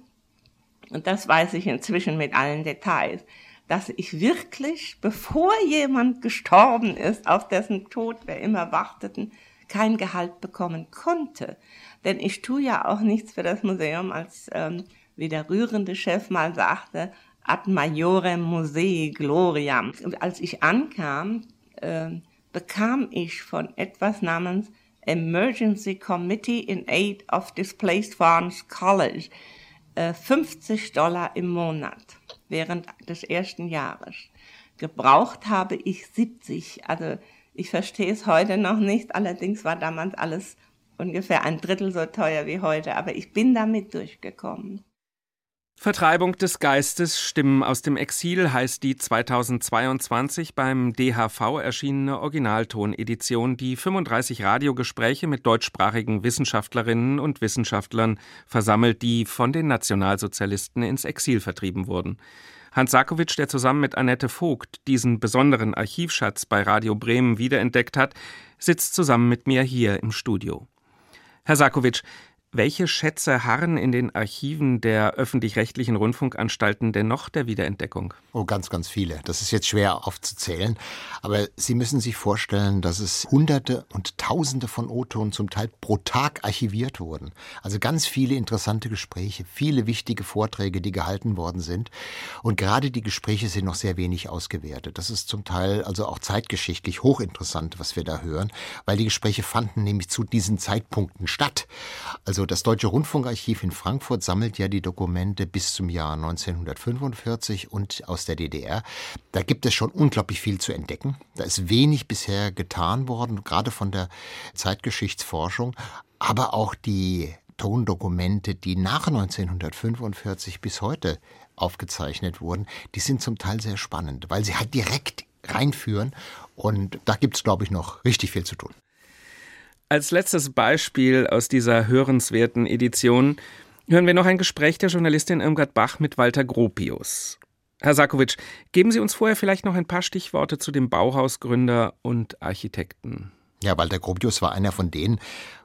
und das weiß ich inzwischen mit allen Details, dass ich wirklich, bevor jemand gestorben ist, auf dessen Tod wir immer warteten, kein Gehalt bekommen konnte. Denn ich tue ja auch nichts für das Museum, als ähm, wie der rührende Chef mal sagte, ad majorem musei gloriam. Und als ich ankam, äh, bekam ich von etwas namens Emergency Committee in Aid of Displaced Farms College äh, 50 Dollar im Monat während des ersten Jahres. Gebraucht habe ich 70. Also ich verstehe es heute noch nicht. Allerdings war damals alles ungefähr ein Drittel so teuer wie heute. Aber ich bin damit durchgekommen. Vertreibung des Geistes, Stimmen aus dem Exil heißt die 2022 beim DHV erschienene Originaltonedition, die 35 Radiogespräche mit deutschsprachigen Wissenschaftlerinnen und Wissenschaftlern versammelt, die von den Nationalsozialisten ins Exil vertrieben wurden. Hans Sakowitsch, der zusammen mit Annette Vogt diesen besonderen Archivschatz bei Radio Bremen wiederentdeckt hat, sitzt zusammen mit mir hier im Studio. Herr Sakowitsch, welche Schätze harren in den Archiven der öffentlich-rechtlichen Rundfunkanstalten denn noch der Wiederentdeckung? Oh, ganz, ganz viele. Das ist jetzt schwer aufzuzählen. Aber Sie müssen sich vorstellen, dass es Hunderte und Tausende von O-Tonen zum Teil pro Tag archiviert wurden. Also ganz viele interessante Gespräche, viele wichtige Vorträge, die gehalten worden sind. Und gerade die Gespräche sind noch sehr wenig ausgewertet. Das ist zum Teil also auch zeitgeschichtlich hochinteressant, was wir da hören, weil die Gespräche fanden nämlich zu diesen Zeitpunkten statt. Also also das Deutsche Rundfunkarchiv in Frankfurt sammelt ja die Dokumente bis zum Jahr 1945 und aus der DDR. Da gibt es schon unglaublich viel zu entdecken. Da ist wenig bisher getan worden, gerade von der Zeitgeschichtsforschung, aber auch die Tondokumente, die nach 1945 bis heute aufgezeichnet wurden, die sind zum Teil sehr spannend, weil sie halt direkt reinführen und da gibt es, glaube ich, noch richtig viel zu tun. Als letztes Beispiel aus dieser hörenswerten Edition hören wir noch ein Gespräch der Journalistin Irmgard Bach mit Walter Gropius. Herr Sakowitsch, geben Sie uns vorher vielleicht noch ein paar Stichworte zu dem Bauhausgründer und Architekten. Ja, Walter Gropius war einer von denen,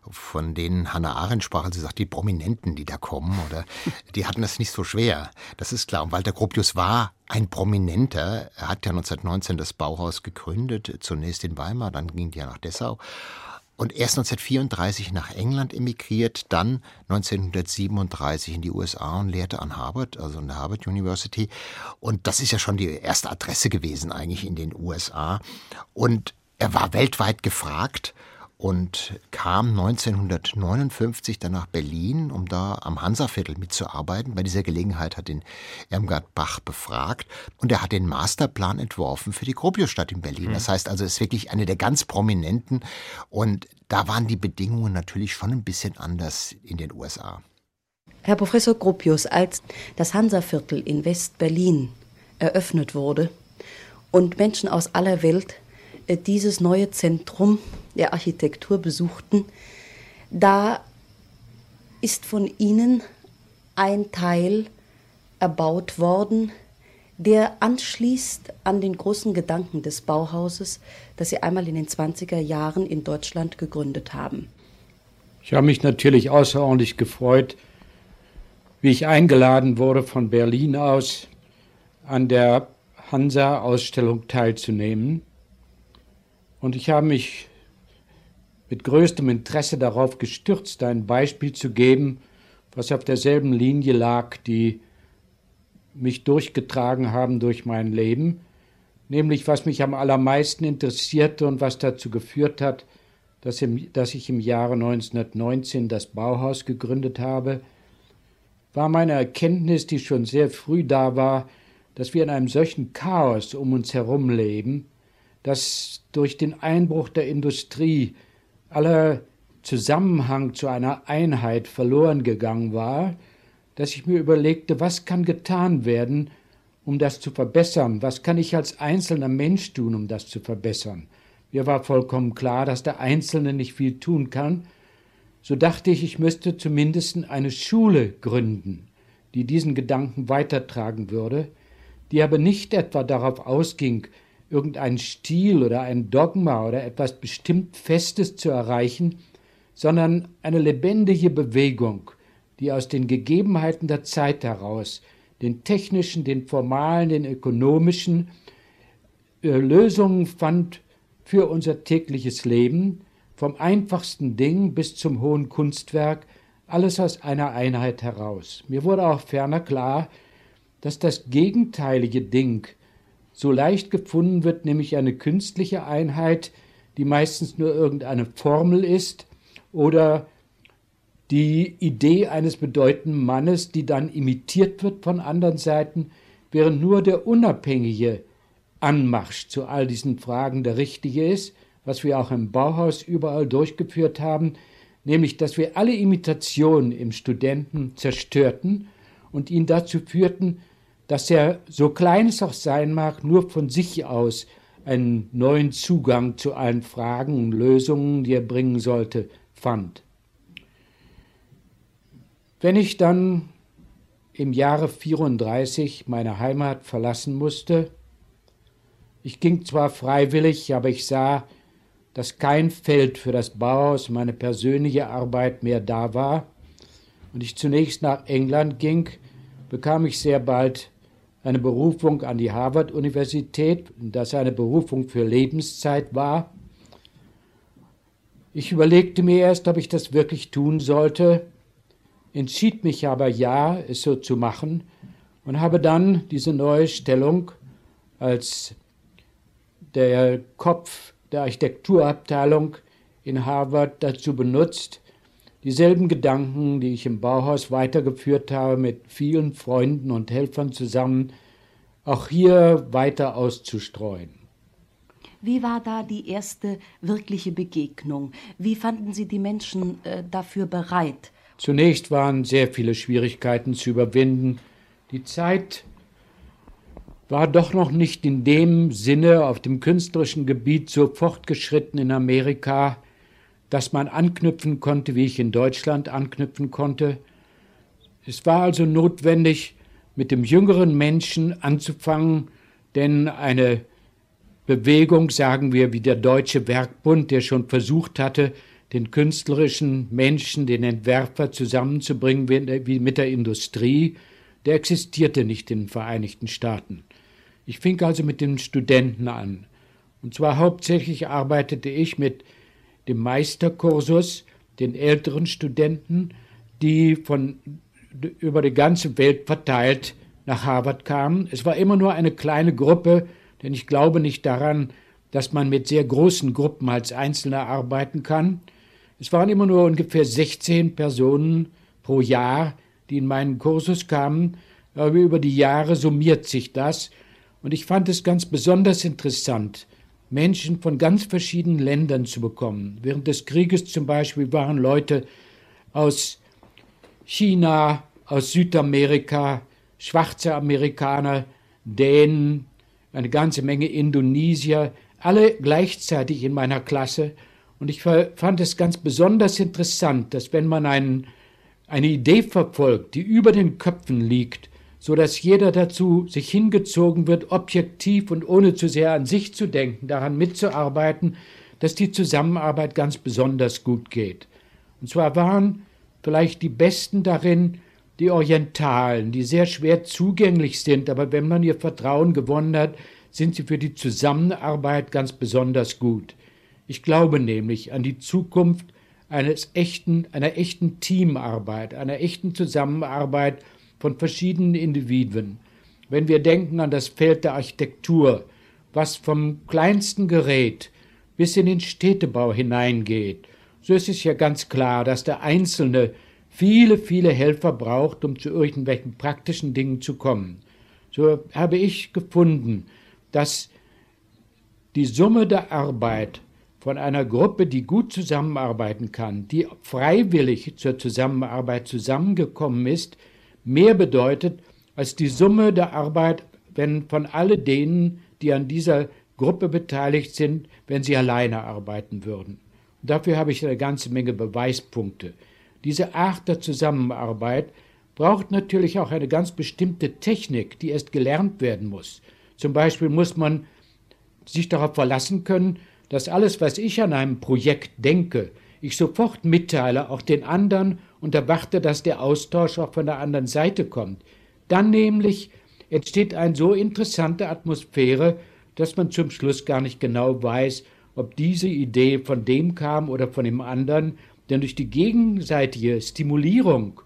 von denen Hannah Arendt sprach, als sie sagt, die Prominenten, die da kommen, oder die hatten es nicht so schwer. Das ist klar. Und Walter Gropius war ein Prominenter. Er hat ja 1919 das Bauhaus gegründet, zunächst in Weimar, dann ging er nach Dessau und erst 1934 nach England emigriert, dann 1937 in die USA und lehrte an Harvard, also an der Harvard University. Und das ist ja schon die erste Adresse gewesen eigentlich in den USA. Und er war weltweit gefragt und kam 1959 dann nach Berlin, um da am Hansaviertel mitzuarbeiten. Bei dieser Gelegenheit hat ihn Irmgard Bach befragt und er hat den Masterplan entworfen für die Gropiusstadt in Berlin. Mhm. Das heißt also, er ist wirklich eine der ganz prominenten und da waren die Bedingungen natürlich schon ein bisschen anders in den USA. Herr Professor Gropius, als das Hansaviertel in West-Berlin eröffnet wurde und Menschen aus aller Welt äh, dieses neue Zentrum der Architektur besuchten, da ist von ihnen ein Teil erbaut worden, der anschließt an den großen Gedanken des Bauhauses, das Sie einmal in den 20er Jahren in Deutschland gegründet haben. Ich habe mich natürlich außerordentlich gefreut, wie ich eingeladen wurde von Berlin aus an der Hansa-Ausstellung teilzunehmen. Und ich habe mich mit größtem Interesse darauf gestürzt, ein Beispiel zu geben, was auf derselben Linie lag, die mich durchgetragen haben durch mein Leben, nämlich was mich am allermeisten interessierte und was dazu geführt hat, dass, im, dass ich im Jahre 1919 das Bauhaus gegründet habe, war meine Erkenntnis, die schon sehr früh da war, dass wir in einem solchen Chaos um uns herum leben, dass durch den Einbruch der Industrie aller Zusammenhang zu einer Einheit verloren gegangen war, dass ich mir überlegte, was kann getan werden, um das zu verbessern? Was kann ich als einzelner Mensch tun, um das zu verbessern? Mir war vollkommen klar, dass der Einzelne nicht viel tun kann. So dachte ich, ich müsste zumindest eine Schule gründen, die diesen Gedanken weitertragen würde, die aber nicht etwa darauf ausging, irgendeinen Stil oder ein Dogma oder etwas bestimmt Festes zu erreichen, sondern eine lebendige Bewegung, die aus den Gegebenheiten der Zeit heraus, den technischen, den formalen, den ökonomischen, äh, Lösungen fand für unser tägliches Leben, vom einfachsten Ding bis zum hohen Kunstwerk, alles aus einer Einheit heraus. Mir wurde auch ferner klar, dass das gegenteilige Ding so leicht gefunden wird, nämlich eine künstliche Einheit, die meistens nur irgendeine Formel ist oder die Idee eines bedeutenden Mannes, die dann imitiert wird von anderen Seiten, während nur der unabhängige Anmarsch zu all diesen Fragen der richtige ist, was wir auch im Bauhaus überall durchgeführt haben, nämlich dass wir alle Imitationen im Studenten zerstörten und ihn dazu führten, dass er, so klein es auch sein mag, nur von sich aus einen neuen Zugang zu allen Fragen und Lösungen, die er bringen sollte, fand. Wenn ich dann im Jahre 34 meine Heimat verlassen musste, ich ging zwar freiwillig, aber ich sah, dass kein Feld für das Bauhaus, meine persönliche Arbeit mehr da war, und ich zunächst nach England ging, bekam ich sehr bald eine Berufung an die Harvard-Universität, das eine Berufung für Lebenszeit war. Ich überlegte mir erst, ob ich das wirklich tun sollte, entschied mich aber ja, es so zu machen und habe dann diese neue Stellung als der Kopf der Architekturabteilung in Harvard dazu benutzt, dieselben Gedanken, die ich im Bauhaus weitergeführt habe, mit vielen Freunden und Helfern zusammen, auch hier weiter auszustreuen. Wie war da die erste wirkliche Begegnung? Wie fanden Sie die Menschen äh, dafür bereit? Zunächst waren sehr viele Schwierigkeiten zu überwinden. Die Zeit war doch noch nicht in dem Sinne auf dem künstlerischen Gebiet so fortgeschritten in Amerika, dass man anknüpfen konnte, wie ich in Deutschland anknüpfen konnte. Es war also notwendig, mit dem jüngeren Menschen anzufangen, denn eine Bewegung, sagen wir, wie der Deutsche Werkbund, der schon versucht hatte, den künstlerischen Menschen, den Entwerfer zusammenzubringen wie mit der Industrie, der existierte nicht in den Vereinigten Staaten. Ich fing also mit den Studenten an. Und zwar hauptsächlich arbeitete ich mit dem Meisterkursus, den älteren Studenten, die von über die ganze Welt verteilt nach Harvard kamen. Es war immer nur eine kleine Gruppe, denn ich glaube nicht daran, dass man mit sehr großen Gruppen als Einzelner arbeiten kann. Es waren immer nur ungefähr 16 Personen pro Jahr, die in meinen Kursus kamen, aber über die Jahre summiert sich das. Und ich fand es ganz besonders interessant, Menschen von ganz verschiedenen Ländern zu bekommen. Während des Krieges zum Beispiel waren Leute aus China, aus Südamerika, schwarze Amerikaner, Dänen, eine ganze Menge Indonesier, alle gleichzeitig in meiner Klasse und ich fand es ganz besonders interessant, dass wenn man einen, eine Idee verfolgt, die über den Köpfen liegt, so dass jeder dazu sich hingezogen wird, objektiv und ohne zu sehr an sich zu denken, daran mitzuarbeiten, dass die Zusammenarbeit ganz besonders gut geht. Und zwar waren vielleicht die Besten darin, die Orientalen, die sehr schwer zugänglich sind, aber wenn man ihr Vertrauen gewonnen hat, sind sie für die Zusammenarbeit ganz besonders gut. Ich glaube nämlich an die Zukunft eines echten, einer echten Teamarbeit, einer echten Zusammenarbeit von verschiedenen Individuen. Wenn wir denken an das Feld der Architektur, was vom kleinsten Gerät bis in den Städtebau hineingeht, so ist es ja ganz klar, dass der Einzelne viele, viele Helfer braucht, um zu irgendwelchen praktischen Dingen zu kommen. So habe ich gefunden, dass die Summe der Arbeit von einer Gruppe, die gut zusammenarbeiten kann, die freiwillig zur Zusammenarbeit zusammengekommen ist, mehr bedeutet als die Summe der Arbeit, wenn von all denen, die an dieser Gruppe beteiligt sind, wenn sie alleine arbeiten würden. Und dafür habe ich eine ganze Menge Beweispunkte. Diese Art der Zusammenarbeit braucht natürlich auch eine ganz bestimmte Technik, die erst gelernt werden muss. Zum Beispiel muss man sich darauf verlassen können, dass alles, was ich an einem Projekt denke, ich sofort mitteile, auch den anderen und erwarte, dass der Austausch auch von der anderen Seite kommt. Dann nämlich entsteht eine so interessante Atmosphäre, dass man zum Schluss gar nicht genau weiß, ob diese Idee von dem kam oder von dem anderen, denn durch die gegenseitige Stimulierung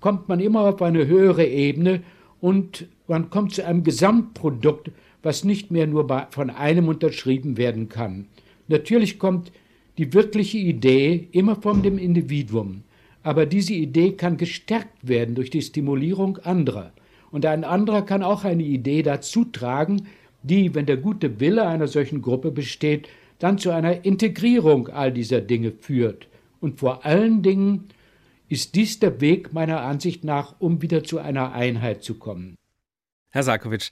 kommt man immer auf eine höhere Ebene und man kommt zu einem Gesamtprodukt, was nicht mehr nur von einem unterschrieben werden kann. Natürlich kommt die wirkliche Idee immer von dem Individuum, aber diese Idee kann gestärkt werden durch die Stimulierung anderer. Und ein anderer kann auch eine Idee dazu tragen, die, wenn der gute Wille einer solchen Gruppe besteht, dann zu einer Integrierung all dieser Dinge führt. Und vor allen Dingen ist dies der Weg meiner Ansicht nach, um wieder zu einer Einheit zu kommen. Herr Sarkovic,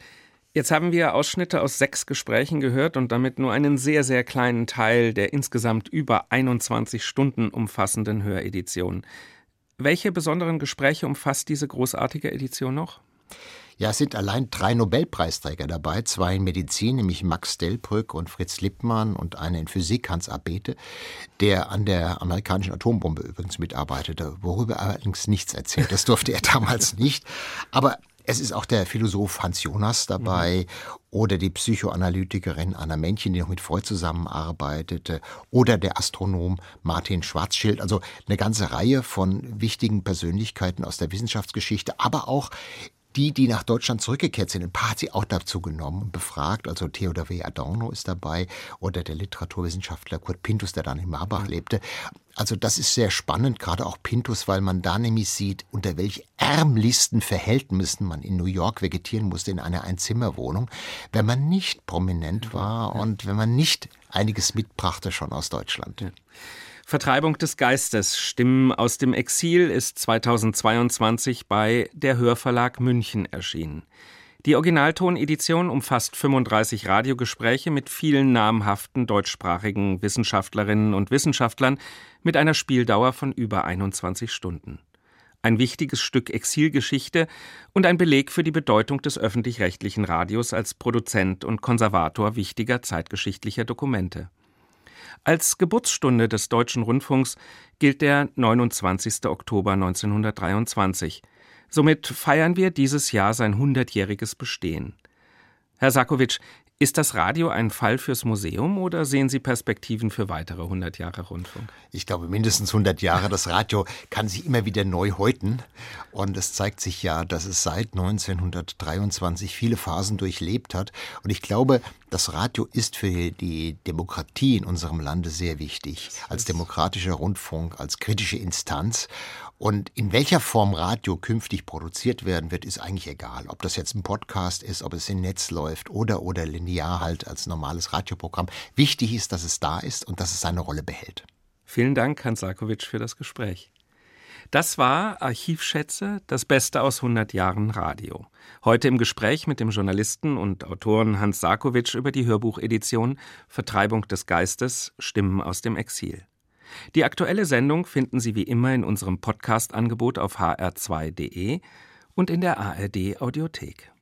jetzt haben wir Ausschnitte aus sechs Gesprächen gehört und damit nur einen sehr, sehr kleinen Teil der insgesamt über 21 Stunden umfassenden Höredition. Welche besonderen Gespräche umfasst diese großartige Edition noch? Ja, es sind allein drei Nobelpreisträger dabei, zwei in Medizin, nämlich Max Delbrück und Fritz Lippmann und einer in Physik, Hans Abete, der an der amerikanischen Atombombe übrigens mitarbeitete, worüber er allerdings nichts erzählt. Das durfte er (laughs) damals nicht. Aber es ist auch der Philosoph Hans Jonas dabei mhm. oder die Psychoanalytikerin Anna Männchen, die noch mit Freud zusammenarbeitete, oder der Astronom Martin Schwarzschild. Also eine ganze Reihe von wichtigen Persönlichkeiten aus der Wissenschaftsgeschichte, aber auch die, die nach Deutschland zurückgekehrt sind, ein paar hat sie auch dazu genommen und befragt. Also Theodor W. Adorno ist dabei oder der Literaturwissenschaftler Kurt Pintus, der dann in Marbach lebte. Also das ist sehr spannend, gerade auch Pintus, weil man da nämlich sieht, unter welch ärmlichsten Verhältnissen man in New York vegetieren musste in einer Einzimmerwohnung, wenn man nicht prominent war und wenn man nicht einiges mitbrachte schon aus Deutschland. Ja. Vertreibung des Geistes, Stimmen aus dem Exil ist 2022 bei der Hörverlag München erschienen. Die Originaltonedition umfasst 35 Radiogespräche mit vielen namhaften deutschsprachigen Wissenschaftlerinnen und Wissenschaftlern mit einer Spieldauer von über 21 Stunden. Ein wichtiges Stück Exilgeschichte und ein Beleg für die Bedeutung des öffentlich-rechtlichen Radios als Produzent und Konservator wichtiger zeitgeschichtlicher Dokumente. Als Geburtsstunde des Deutschen Rundfunks gilt der 29. Oktober 1923. Somit feiern wir dieses Jahr sein hundertjähriges Bestehen. Herr Sakowitsch, ist das Radio ein Fall fürs Museum oder sehen Sie Perspektiven für weitere 100 Jahre Rundfunk? Ich glaube mindestens 100 Jahre. Das Radio kann sich immer wieder neu häuten. Und es zeigt sich ja, dass es seit 1923 viele Phasen durchlebt hat. Und ich glaube, das Radio ist für die Demokratie in unserem Lande sehr wichtig. Als demokratischer Rundfunk, als kritische Instanz. Und in welcher Form Radio künftig produziert werden wird, ist eigentlich egal. Ob das jetzt ein Podcast ist, ob es im Netz läuft oder, oder linear halt als normales Radioprogramm. Wichtig ist, dass es da ist und dass es seine Rolle behält. Vielen Dank, Hans Sarkowitsch, für das Gespräch. Das war Archivschätze, das Beste aus 100 Jahren Radio. Heute im Gespräch mit dem Journalisten und Autoren Hans Sarkowitsch über die Hörbuchedition Vertreibung des Geistes, Stimmen aus dem Exil. Die aktuelle Sendung finden Sie wie immer in unserem Podcast-Angebot auf hr2.de und in der ARD Audiothek.